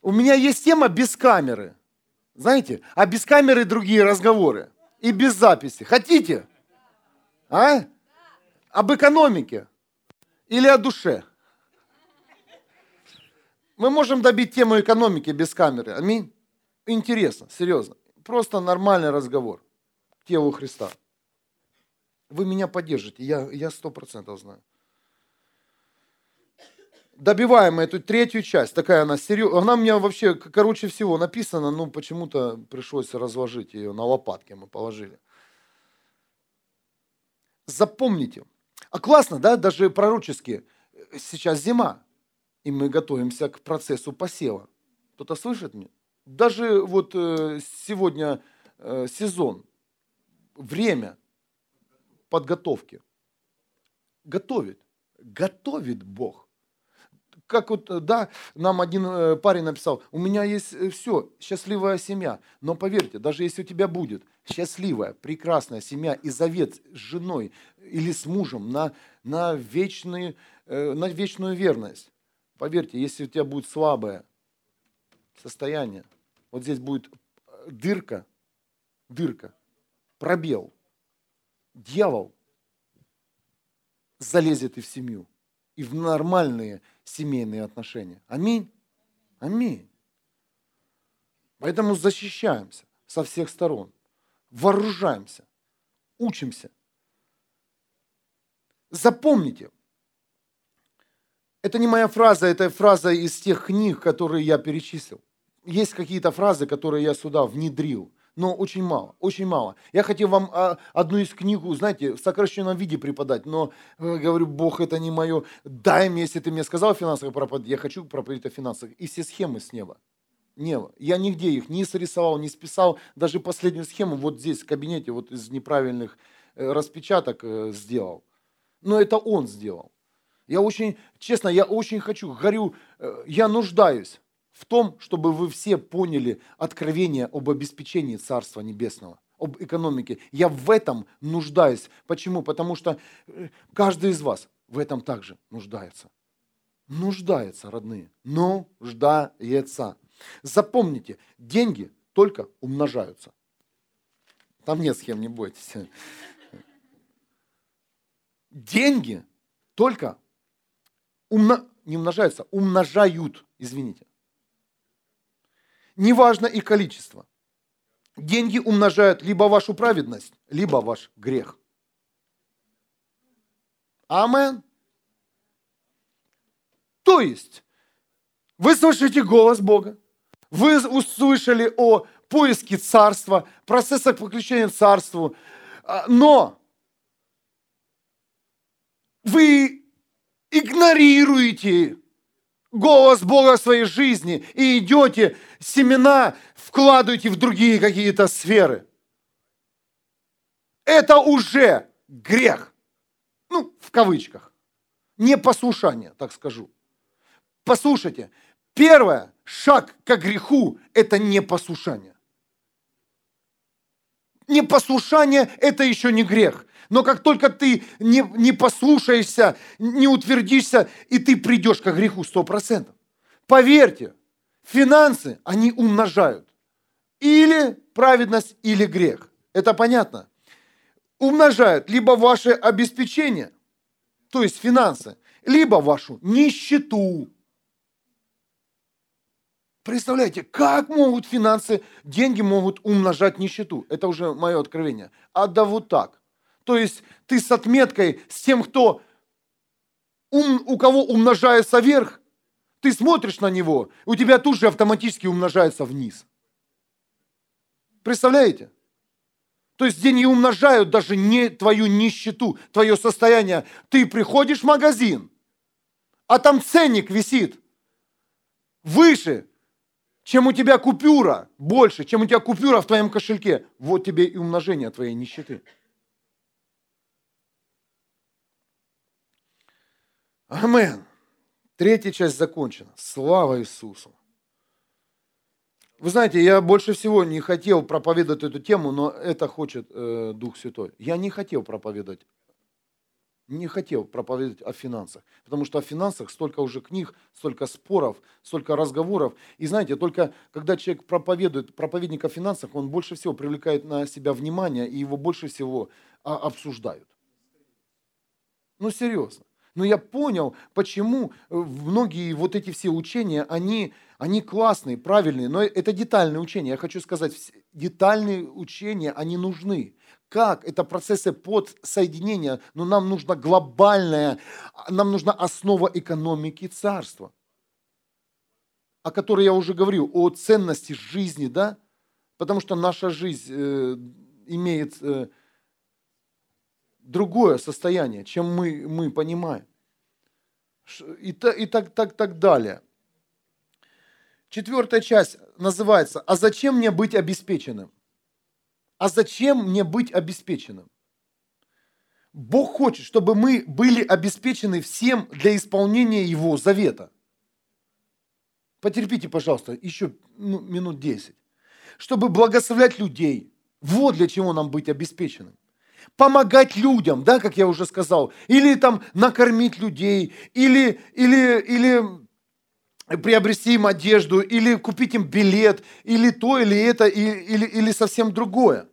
У меня есть тема без камеры. Знаете, а без камеры другие разговоры. И без записи. Хотите? А? Об экономике. Или о душе. Мы можем добить тему экономики без камеры. Аминь. Интересно, серьезно. Просто нормальный разговор телу Христа. Вы меня поддержите, я сто процентов знаю. Добиваем эту третью часть, такая она серьезная. Она у меня вообще, короче всего, написана, ну почему-то пришлось разложить ее на лопатке, мы положили. Запомните. А классно, да, даже пророчески. Сейчас зима, и мы готовимся к процессу посева. Кто-то слышит меня? Даже вот э, сегодня э, сезон, время подготовки. Готовит. Готовит Бог. Как вот, э, да, нам один парень написал, у меня есть все, счастливая семья. Но поверьте, даже если у тебя будет счастливая, прекрасная семья и завет с женой или с мужем на, на, вечный, на вечную верность, поверьте, если у тебя будет слабое состояние, вот здесь будет э, дырка, дырка, пробел. Дьявол залезет и в семью, и в нормальные семейные отношения. Аминь. Аминь. Поэтому защищаемся со всех сторон, вооружаемся, учимся. Запомните, это не моя фраза, это фраза из тех книг, которые я перечислил есть какие-то фразы, которые я сюда внедрил, но очень мало, очень мало. Я хотел вам а, одну из книг, знаете, в сокращенном виде преподать, но э, говорю, Бог, это не мое. Дай мне, если ты мне сказал финансовый проповедь, я хочу проповедить о финансах. И все схемы с неба. Не, я нигде их не срисовал, не списал. Даже последнюю схему вот здесь, в кабинете, вот из неправильных э, распечаток э, сделал. Но это он сделал. Я очень, честно, я очень хочу, горю, я нуждаюсь в том, чтобы вы все поняли откровение об обеспечении Царства Небесного, об экономике. Я в этом нуждаюсь. Почему? Потому что э, каждый из вас в этом также нуждается. Нуждается, родные. Нуждается. Запомните, деньги только умножаются. Там нет схем, не бойтесь. Деньги только умно... не умножаются, умножают, извините неважно их количество. Деньги умножают либо вашу праведность, либо ваш грех. Амен. То есть, вы слышите голос Бога, вы услышали о поиске царства, процессах подключения к царству, а, но вы игнорируете голос Бога в своей жизни и идете, семена вкладываете в другие какие-то сферы. Это уже грех. Ну, в кавычках. Непослушание, так скажу. Послушайте, первое, шаг к греху – это непослушание. Непослушание – это еще не грех. Но как только ты не, не послушаешься, не утвердишься, и ты придешь к греху сто процентов. Поверьте, финансы, они умножают. Или праведность, или грех. Это понятно? Умножают либо ваше обеспечение, то есть финансы, либо вашу нищету. Представляете, как могут финансы, деньги могут умножать нищету? Это уже мое откровение. А да вот так. То есть ты с отметкой, с тем, кто, ум, у кого умножается вверх, ты смотришь на него, у тебя тут же автоматически умножается вниз. Представляете? То есть деньги умножают даже не твою нищету, твое состояние. Ты приходишь в магазин, а там ценник висит выше, чем у тебя купюра, больше, чем у тебя купюра в твоем кошельке. Вот тебе и умножение твоей нищеты. Амен. Третья часть закончена. Слава Иисусу. Вы знаете, я больше всего не хотел проповедовать эту тему, но это хочет э, Дух Святой. Я не хотел проповедовать не хотел проповедовать о финансах, потому что о финансах столько уже книг, столько споров, столько разговоров. И знаете, только когда человек проповедует, проповедник о финансах, он больше всего привлекает на себя внимание, и его больше всего а, обсуждают. Ну, серьезно. Но я понял, почему э, многие вот эти все учения, они, они классные, правильные, но это детальные учения. Я хочу сказать, детальные учения, они нужны. Как? Это процессы подсоединения, но нам нужна глобальная, нам нужна основа экономики царства, о которой я уже говорил, о ценности жизни, да? Потому что наша жизнь э, имеет э, другое состояние, чем мы, мы понимаем. И, и так, так, так далее. Четвертая часть называется «А зачем мне быть обеспеченным?» А зачем мне быть обеспеченным? Бог хочет, чтобы мы были обеспечены всем для исполнения Его завета. Потерпите, пожалуйста, еще ну, минут 10. Чтобы благословлять людей. Вот для чего нам быть обеспеченным. Помогать людям, да, как я уже сказал. Или там накормить людей. Или, или, или приобрести им одежду, или купить им билет, или то, или это, или, или, или совсем другое.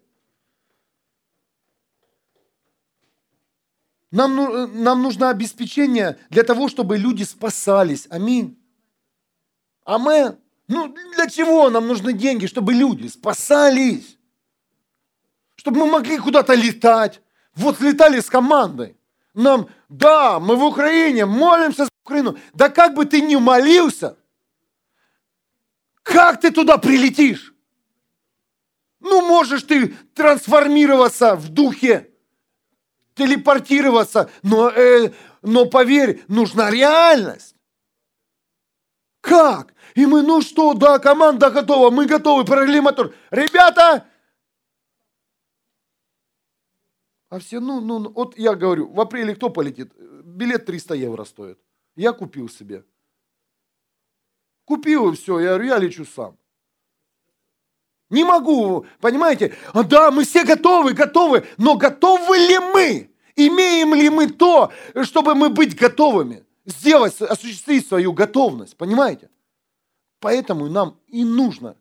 Нам, ну, нам нужно обеспечение для того, чтобы люди спасались. Аминь. Амен. Ну, для чего нам нужны деньги? Чтобы люди спасались. Чтобы мы могли куда-то летать. Вот летали с командой. Нам, да, мы в Украине, молимся за Украину. Да как бы ты ни молился, как ты туда прилетишь? Ну, можешь ты трансформироваться в духе, телепортироваться, но, э, но поверь, нужна реальность. Как? И мы, ну что, да, команда готова, мы готовы, прорыли мотор. Ребята, а все, ну, ну, ну, вот я говорю, в апреле кто полетит? Билет 300 евро стоит. Я купил себе. Купил и все, я говорю, я лечу сам. Не могу, понимаете? А, да, мы все готовы, готовы, но готовы ли мы? Имеем ли мы то, чтобы мы быть готовыми? Сделать, осуществить свою готовность, понимаете? Поэтому нам и нужно,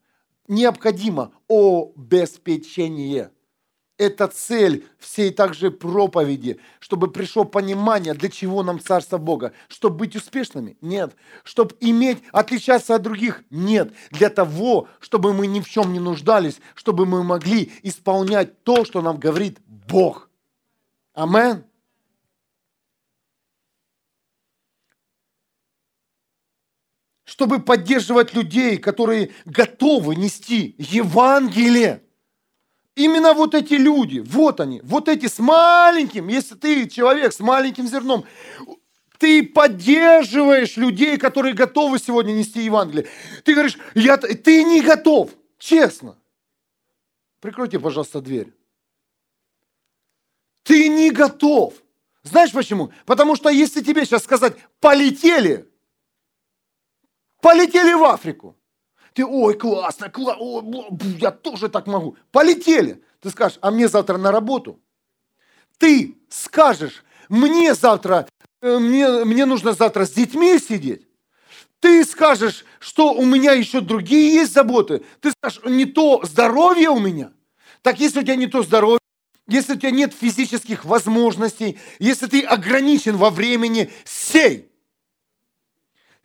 необходимо обеспечение – это цель всей также проповеди, чтобы пришло понимание, для чего нам Царство Бога. Чтобы быть успешными? Нет. Чтобы иметь, отличаться от других? Нет. Для того, чтобы мы ни в чем не нуждались, чтобы мы могли исполнять то, что нам говорит Бог. Амен. Чтобы поддерживать людей, которые готовы нести Евангелие. Именно вот эти люди, вот они, вот эти с маленьким, если ты человек с маленьким зерном, ты поддерживаешь людей, которые готовы сегодня нести Евангелие. Ты говоришь, я, ты не готов, честно. Прикройте, пожалуйста, дверь. Ты не готов. Знаешь почему? Потому что если тебе сейчас сказать, полетели, полетели в Африку, ты, ой, классно, классно, я тоже так могу. Полетели. Ты скажешь, а мне завтра на работу. Ты скажешь, мне завтра, э, мне, мне нужно завтра с детьми сидеть. Ты скажешь, что у меня еще другие есть заботы. Ты скажешь, не то здоровье у меня. Так если у тебя не то здоровье, если у тебя нет физических возможностей, если ты ограничен во времени, сей.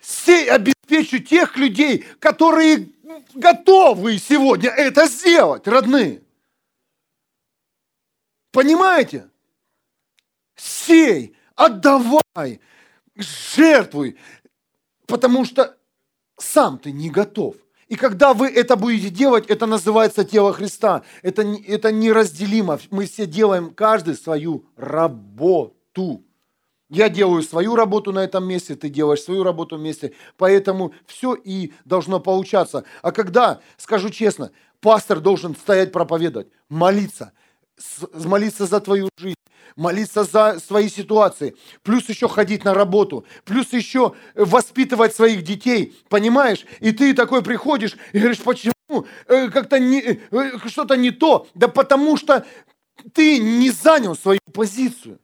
Сей обеспечу тех людей, которые готовы сегодня это сделать, родные. Понимаете? Сей, отдавай, жертвуй, потому что сам ты не готов. И когда вы это будете делать, это называется тело Христа. Это, это неразделимо. Мы все делаем каждый свою работу. Я делаю свою работу на этом месте, ты делаешь свою работу вместе. Поэтому все и должно получаться. А когда, скажу честно, пастор должен стоять проповедовать, молиться, молиться за твою жизнь, молиться за свои ситуации, плюс еще ходить на работу, плюс еще воспитывать своих детей, понимаешь? И ты такой приходишь и говоришь, почему э, как-то не, э, что-то не то? Да потому что ты не занял свою позицию.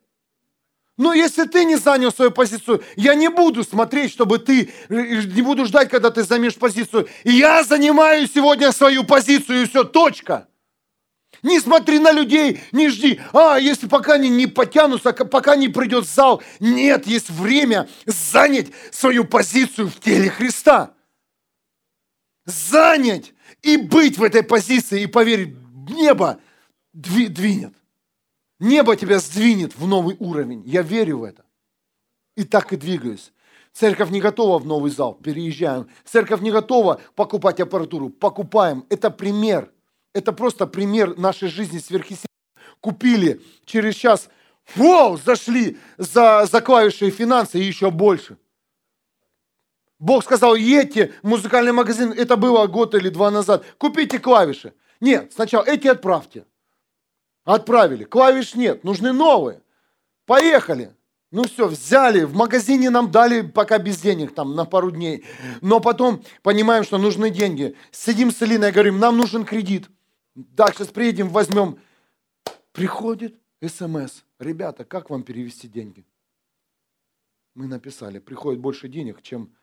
Но если ты не занял свою позицию, я не буду смотреть, чтобы ты, не буду ждать, когда ты займешь позицию. Я занимаю сегодня свою позицию, и все, точка. Не смотри на людей, не жди. А, если пока они не потянутся, пока не придет в зал. Нет, есть время занять свою позицию в теле Христа. Занять и быть в этой позиции, и поверить, небо двинет. Небо тебя сдвинет в новый уровень. Я верю в это. И так и двигаюсь. Церковь не готова в новый зал, переезжаем. Церковь не готова покупать аппаратуру, покупаем. Это пример. Это просто пример нашей жизни сверхъестественной. Купили, через час, вау, зашли за, за клавиши финансы и еще больше. Бог сказал, едьте в музыкальный магазин, это было год или два назад, купите клавиши. Нет, сначала эти отправьте. Отправили. Клавиш нет, нужны новые. Поехали. Ну все, взяли, в магазине нам дали пока без денег, там, на пару дней. Но потом понимаем, что нужны деньги. Сидим с Элиной, говорим, нам нужен кредит. Да, сейчас приедем, возьмем. Приходит смс. Ребята, как вам перевести деньги? Мы написали, приходит больше денег, чем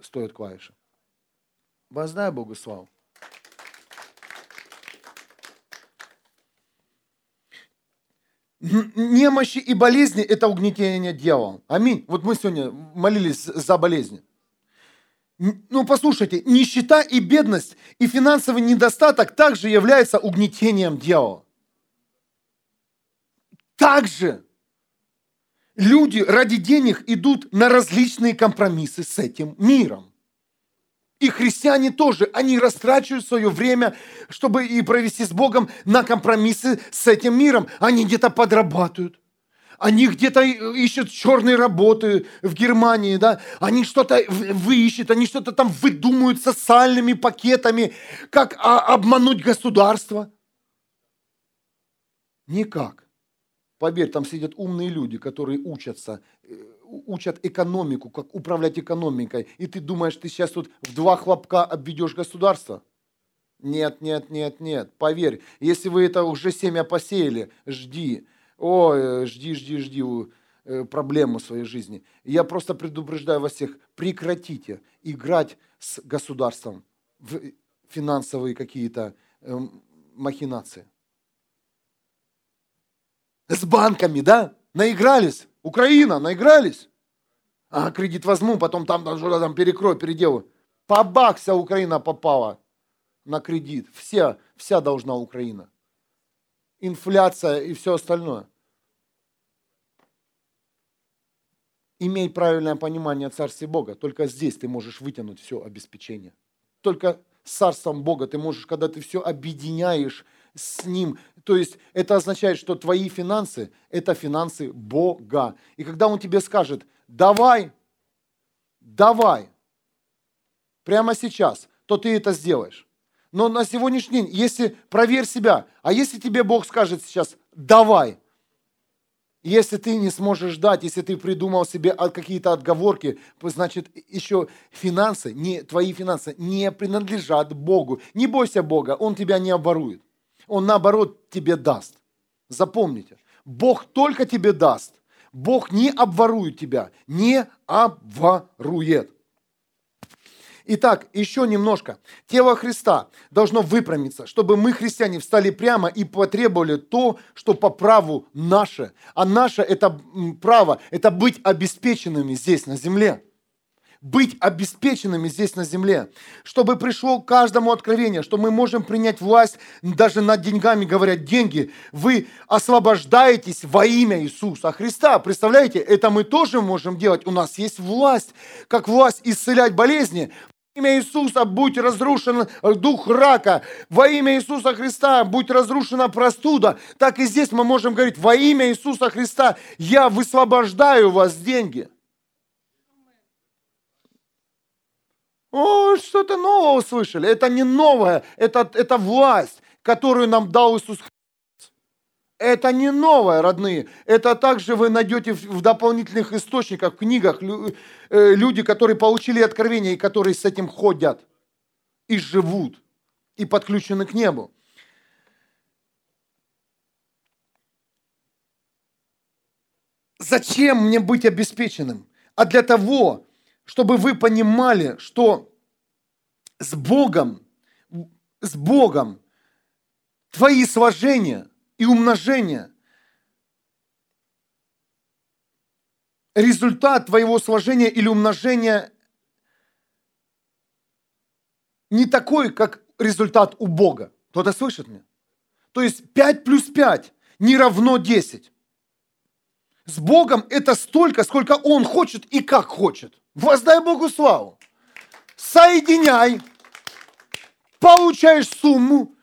стоит клавиша. Воздай Богу славу. Немощи и болезни – это угнетение дьявола. Аминь. Вот мы сегодня молились за болезни. Ну, послушайте, нищета и бедность и финансовый недостаток также являются угнетением дьявола. Также люди ради денег идут на различные компромиссы с этим миром. И христиане тоже, они растрачивают свое время, чтобы и провести с Богом на компромиссы с этим миром. Они где-то подрабатывают. Они где-то ищут черные работы в Германии, да, они что-то выищут, они что-то там выдумывают социальными пакетами, как а, обмануть государство. Никак. Поверь, там сидят умные люди, которые учатся, э, учат экономику, как управлять экономикой. И ты думаешь, ты сейчас тут в два хлопка обведешь государство? Нет, нет, нет, нет. Поверь, если вы это уже семя посеяли, жди. Ой, жди, жди, жди э, проблему своей жизни. Я просто предупреждаю вас всех, прекратите играть с государством в финансовые какие-то эм, махинации. С банками, да? Наигрались. Украина, наигрались. А, кредит возьму, потом там что-то там перекрою, переделаю. Побах, вся Украина попала на кредит. Вся, вся должна Украина. Инфляция и все остальное. Имей правильное понимание Царствия Бога. Только здесь ты можешь вытянуть все обеспечение. Только с Царством Бога ты можешь, когда ты все объединяешь с Ним. То есть это означает, что твои финансы – это финансы Бога. И когда Он тебе скажет, давай, давай, прямо сейчас, то ты это сделаешь. Но на сегодняшний день, если проверь себя, а если тебе Бог скажет сейчас, давай, если ты не сможешь дать, если ты придумал себе какие-то отговорки, значит, еще финансы, не, твои финансы не принадлежат Богу. Не бойся Бога, Он тебя не оборует. Он наоборот тебе даст. Запомните, Бог только тебе даст. Бог не обворует тебя, не обворует. Итак, еще немножко. Тело Христа должно выпрямиться, чтобы мы, христиане, встали прямо и потребовали то, что по праву наше. А наше это право, это быть обеспеченными здесь, на земле быть обеспеченными здесь на земле, чтобы пришло каждому откровение, что мы можем принять власть даже над деньгами, говорят, деньги, вы освобождаетесь во имя Иисуса Христа. Представляете, это мы тоже можем делать. У нас есть власть, как власть исцелять болезни, во имя Иисуса будь разрушен дух рака. Во имя Иисуса Христа будь разрушена простуда. Так и здесь мы можем говорить, во имя Иисуса Христа я высвобождаю вас деньги. О, что-то новое услышали. Это не новое, это, это власть, которую нам дал Иисус Христос. Это не новое, родные. Это также вы найдете в дополнительных источниках, в книгах, э, люди, которые получили откровение и которые с этим ходят и живут, и подключены к небу. зачем мне быть обеспеченным? А для того, чтобы вы понимали, что с Богом, с Богом твои сложения и умножения, результат твоего сложения или умножения не такой, как результат у Бога. Кто-то слышит меня? То есть 5 плюс 5 не равно 10. С Богом это столько, сколько Он хочет и как хочет. Воздай Богу славу. Соединяй, получаешь сумму,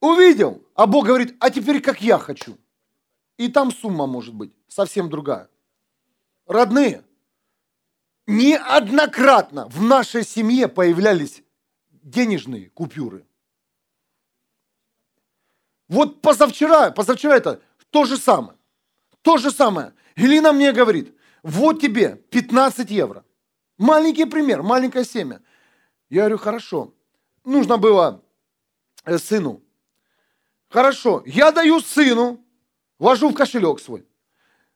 увидел, а Бог говорит, а теперь как я хочу. И там сумма может быть совсем другая. Родные, неоднократно в нашей семье появлялись денежные купюры. Вот позавчера, позавчера это то же самое. То же самое. Елена мне говорит, вот тебе 15 евро. Маленький пример, маленькое семя. Я говорю, хорошо. Нужно было э, сыну. Хорошо, я даю сыну, ложу в кошелек свой.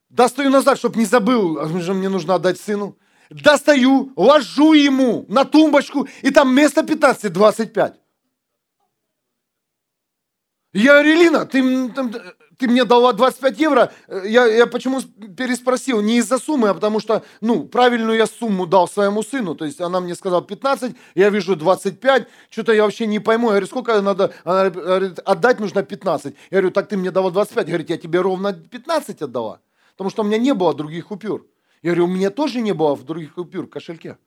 Достаю назад, чтобы не забыл, а мне нужно отдать сыну. Достаю, ложу ему на тумбочку, и там вместо 15-25. Я говорю, Лина, ты, ты мне дала 25 евро. Я, я почему переспросил? Не из-за суммы, а потому что, ну, правильную я сумму дал своему сыну. То есть она мне сказала 15, я вижу 25. Что-то я вообще не пойму. Я говорю, сколько надо? Она говорит, отдать нужно 15. Я говорю, так ты мне дала 25. Говорит, я тебе ровно 15 отдала. Потому что у меня не было других купюр. Я говорю, у меня тоже не было других купюр в кошельке.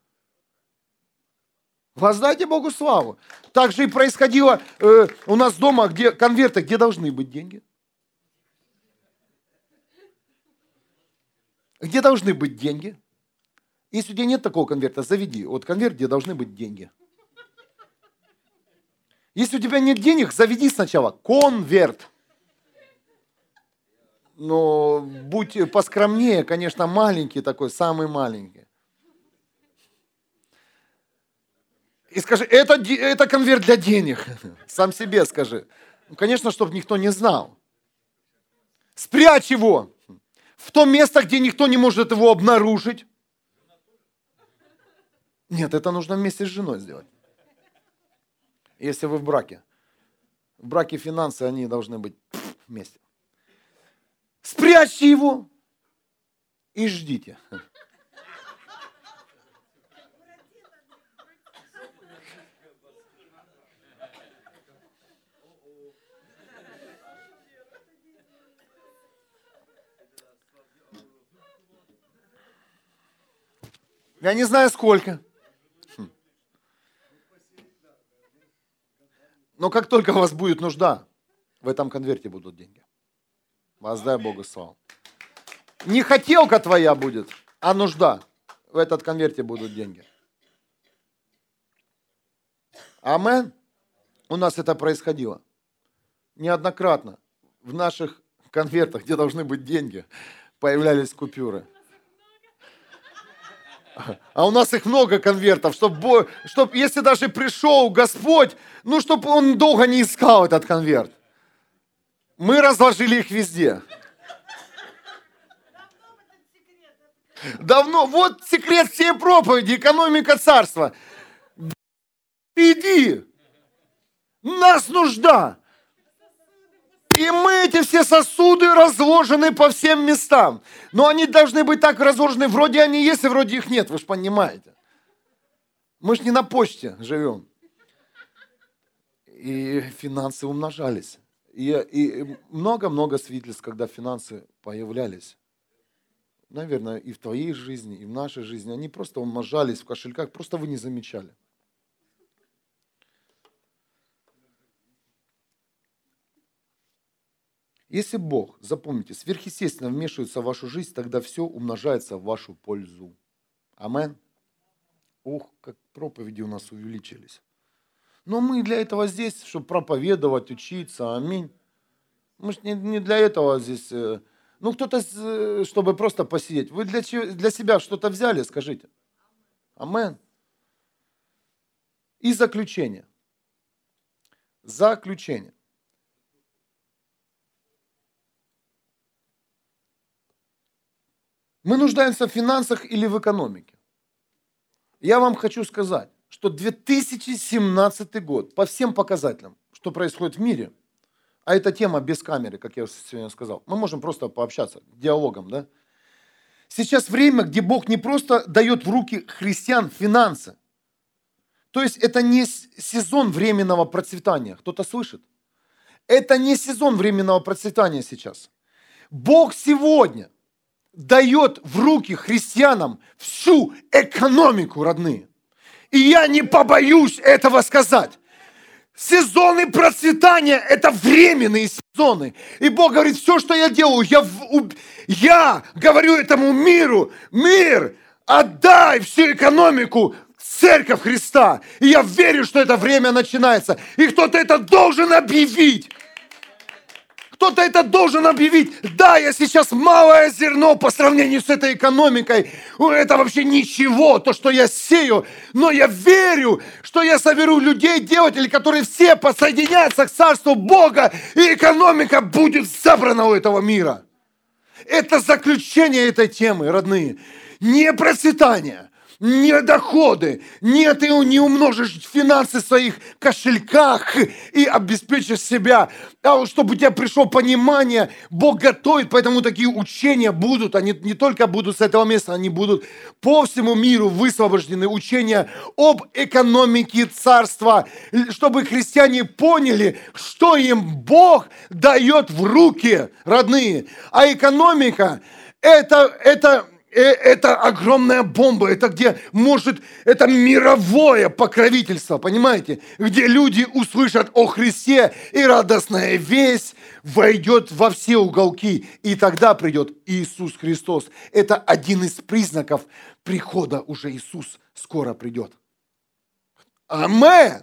Воздайте Богу славу. Так же и происходило э, у нас дома, где конверты, где должны быть деньги. Где должны быть деньги? Если у тебя нет такого конверта, заведи. Вот конверт, где должны быть деньги. Если у тебя нет денег, заведи сначала конверт. Но будь поскромнее, конечно, маленький такой, самый маленький. И скажи, это, это конверт для денег. Сам себе скажи. Ну, конечно, чтобы никто не знал. Спрячь его в то место, где никто не может его обнаружить. Нет, это нужно вместе с женой сделать. Если вы в браке. В браке финансы, они должны быть вместе. Спрячьте его и ждите. Я не знаю сколько. Хм. Но как только у вас будет нужда, в этом конверте будут деньги. Воздай Богу славу. Не хотелка твоя будет, а нужда. В этот конверте будут деньги. Амен. У нас это происходило. Неоднократно. В наших конвертах, где должны быть деньги, появлялись купюры. А у нас их много конвертов, чтобы, чтоб, если даже пришел Господь, ну, чтобы он долго не искал этот конверт. Мы разложили их везде. Давно. Вот секрет всей проповеди, экономика царства. Иди. Нас нужда. И мы эти все сосуды разложены по всем местам. Но они должны быть так разложены, вроде они есть, и вроде их нет, вы же понимаете. Мы же не на почте живем. И финансы умножались. И много-много свидетельств, когда финансы появлялись. Наверное, и в твоей жизни, и в нашей жизни. Они просто умножались в кошельках, просто вы не замечали. Если Бог, запомните, сверхъестественно вмешивается в вашу жизнь, тогда все умножается в вашу пользу. Амен. Ух, как проповеди у нас увеличились. Но мы для этого здесь, чтобы проповедовать, учиться. Аминь. Мы же не, не для этого здесь. Э, ну, кто-то, э, чтобы просто посидеть. Вы для, для себя что-то взяли, скажите. Амен. И заключение. Заключение. Мы нуждаемся в финансах или в экономике. Я вам хочу сказать, что 2017 год по всем показателям, что происходит в мире, а эта тема без камеры, как я сегодня сказал, мы можем просто пообщаться диалогом, да? Сейчас время, где Бог не просто дает в руки христиан финансы. То есть это не сезон временного процветания. Кто-то слышит? Это не сезон временного процветания сейчас. Бог сегодня дает в руки христианам всю экономику, родные. И я не побоюсь этого сказать. Сезоны процветания – это временные сезоны. И Бог говорит, все, что я делаю, я, я говорю этому миру, мир, отдай всю экономику церковь Христа. И я верю, что это время начинается. И кто-то это должен объявить. Кто-то это должен объявить. Да, я сейчас малое зерно по сравнению с этой экономикой. Это вообще ничего, то, что я сею. Но я верю, что я соберу людей, делателей, которые все подсоединятся к Царству Бога, и экономика будет забрана у этого мира. Это заключение этой темы, родные. Не процветание, не доходы, нет, ты не умножишь финансы в своих кошельках и обеспечишь себя. А чтобы у тебя пришло понимание, Бог готовит, поэтому такие учения будут, они не только будут с этого места, они будут по всему миру высвобождены, учения об экономике царства, чтобы христиане поняли, что им Бог дает в руки, родные. А экономика это, это это огромная бомба, это где может, это мировое покровительство, понимаете? Где люди услышат о Христе, и радостная весть войдет во все уголки, и тогда придет Иисус Христос. Это один из признаков прихода уже Иисус скоро придет. Амен!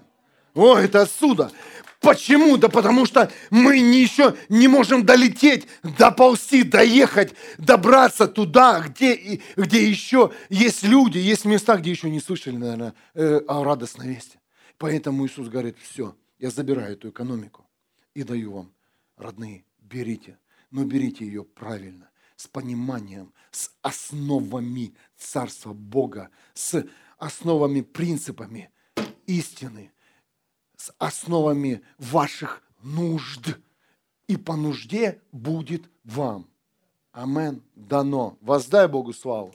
О, это отсюда. Почему? Да потому что мы еще не можем долететь, доползти, доехать, добраться туда, где, где еще есть люди, есть места, где еще не слышали, наверное, э, о радостной вести. Поэтому Иисус говорит, все, я забираю эту экономику и даю вам, родные, берите, но берите ее правильно, с пониманием, с основами Царства Бога, с основами, принципами истины, с основами ваших нужд. И по нужде будет вам. Амен. Дано. Воздай Богу славу.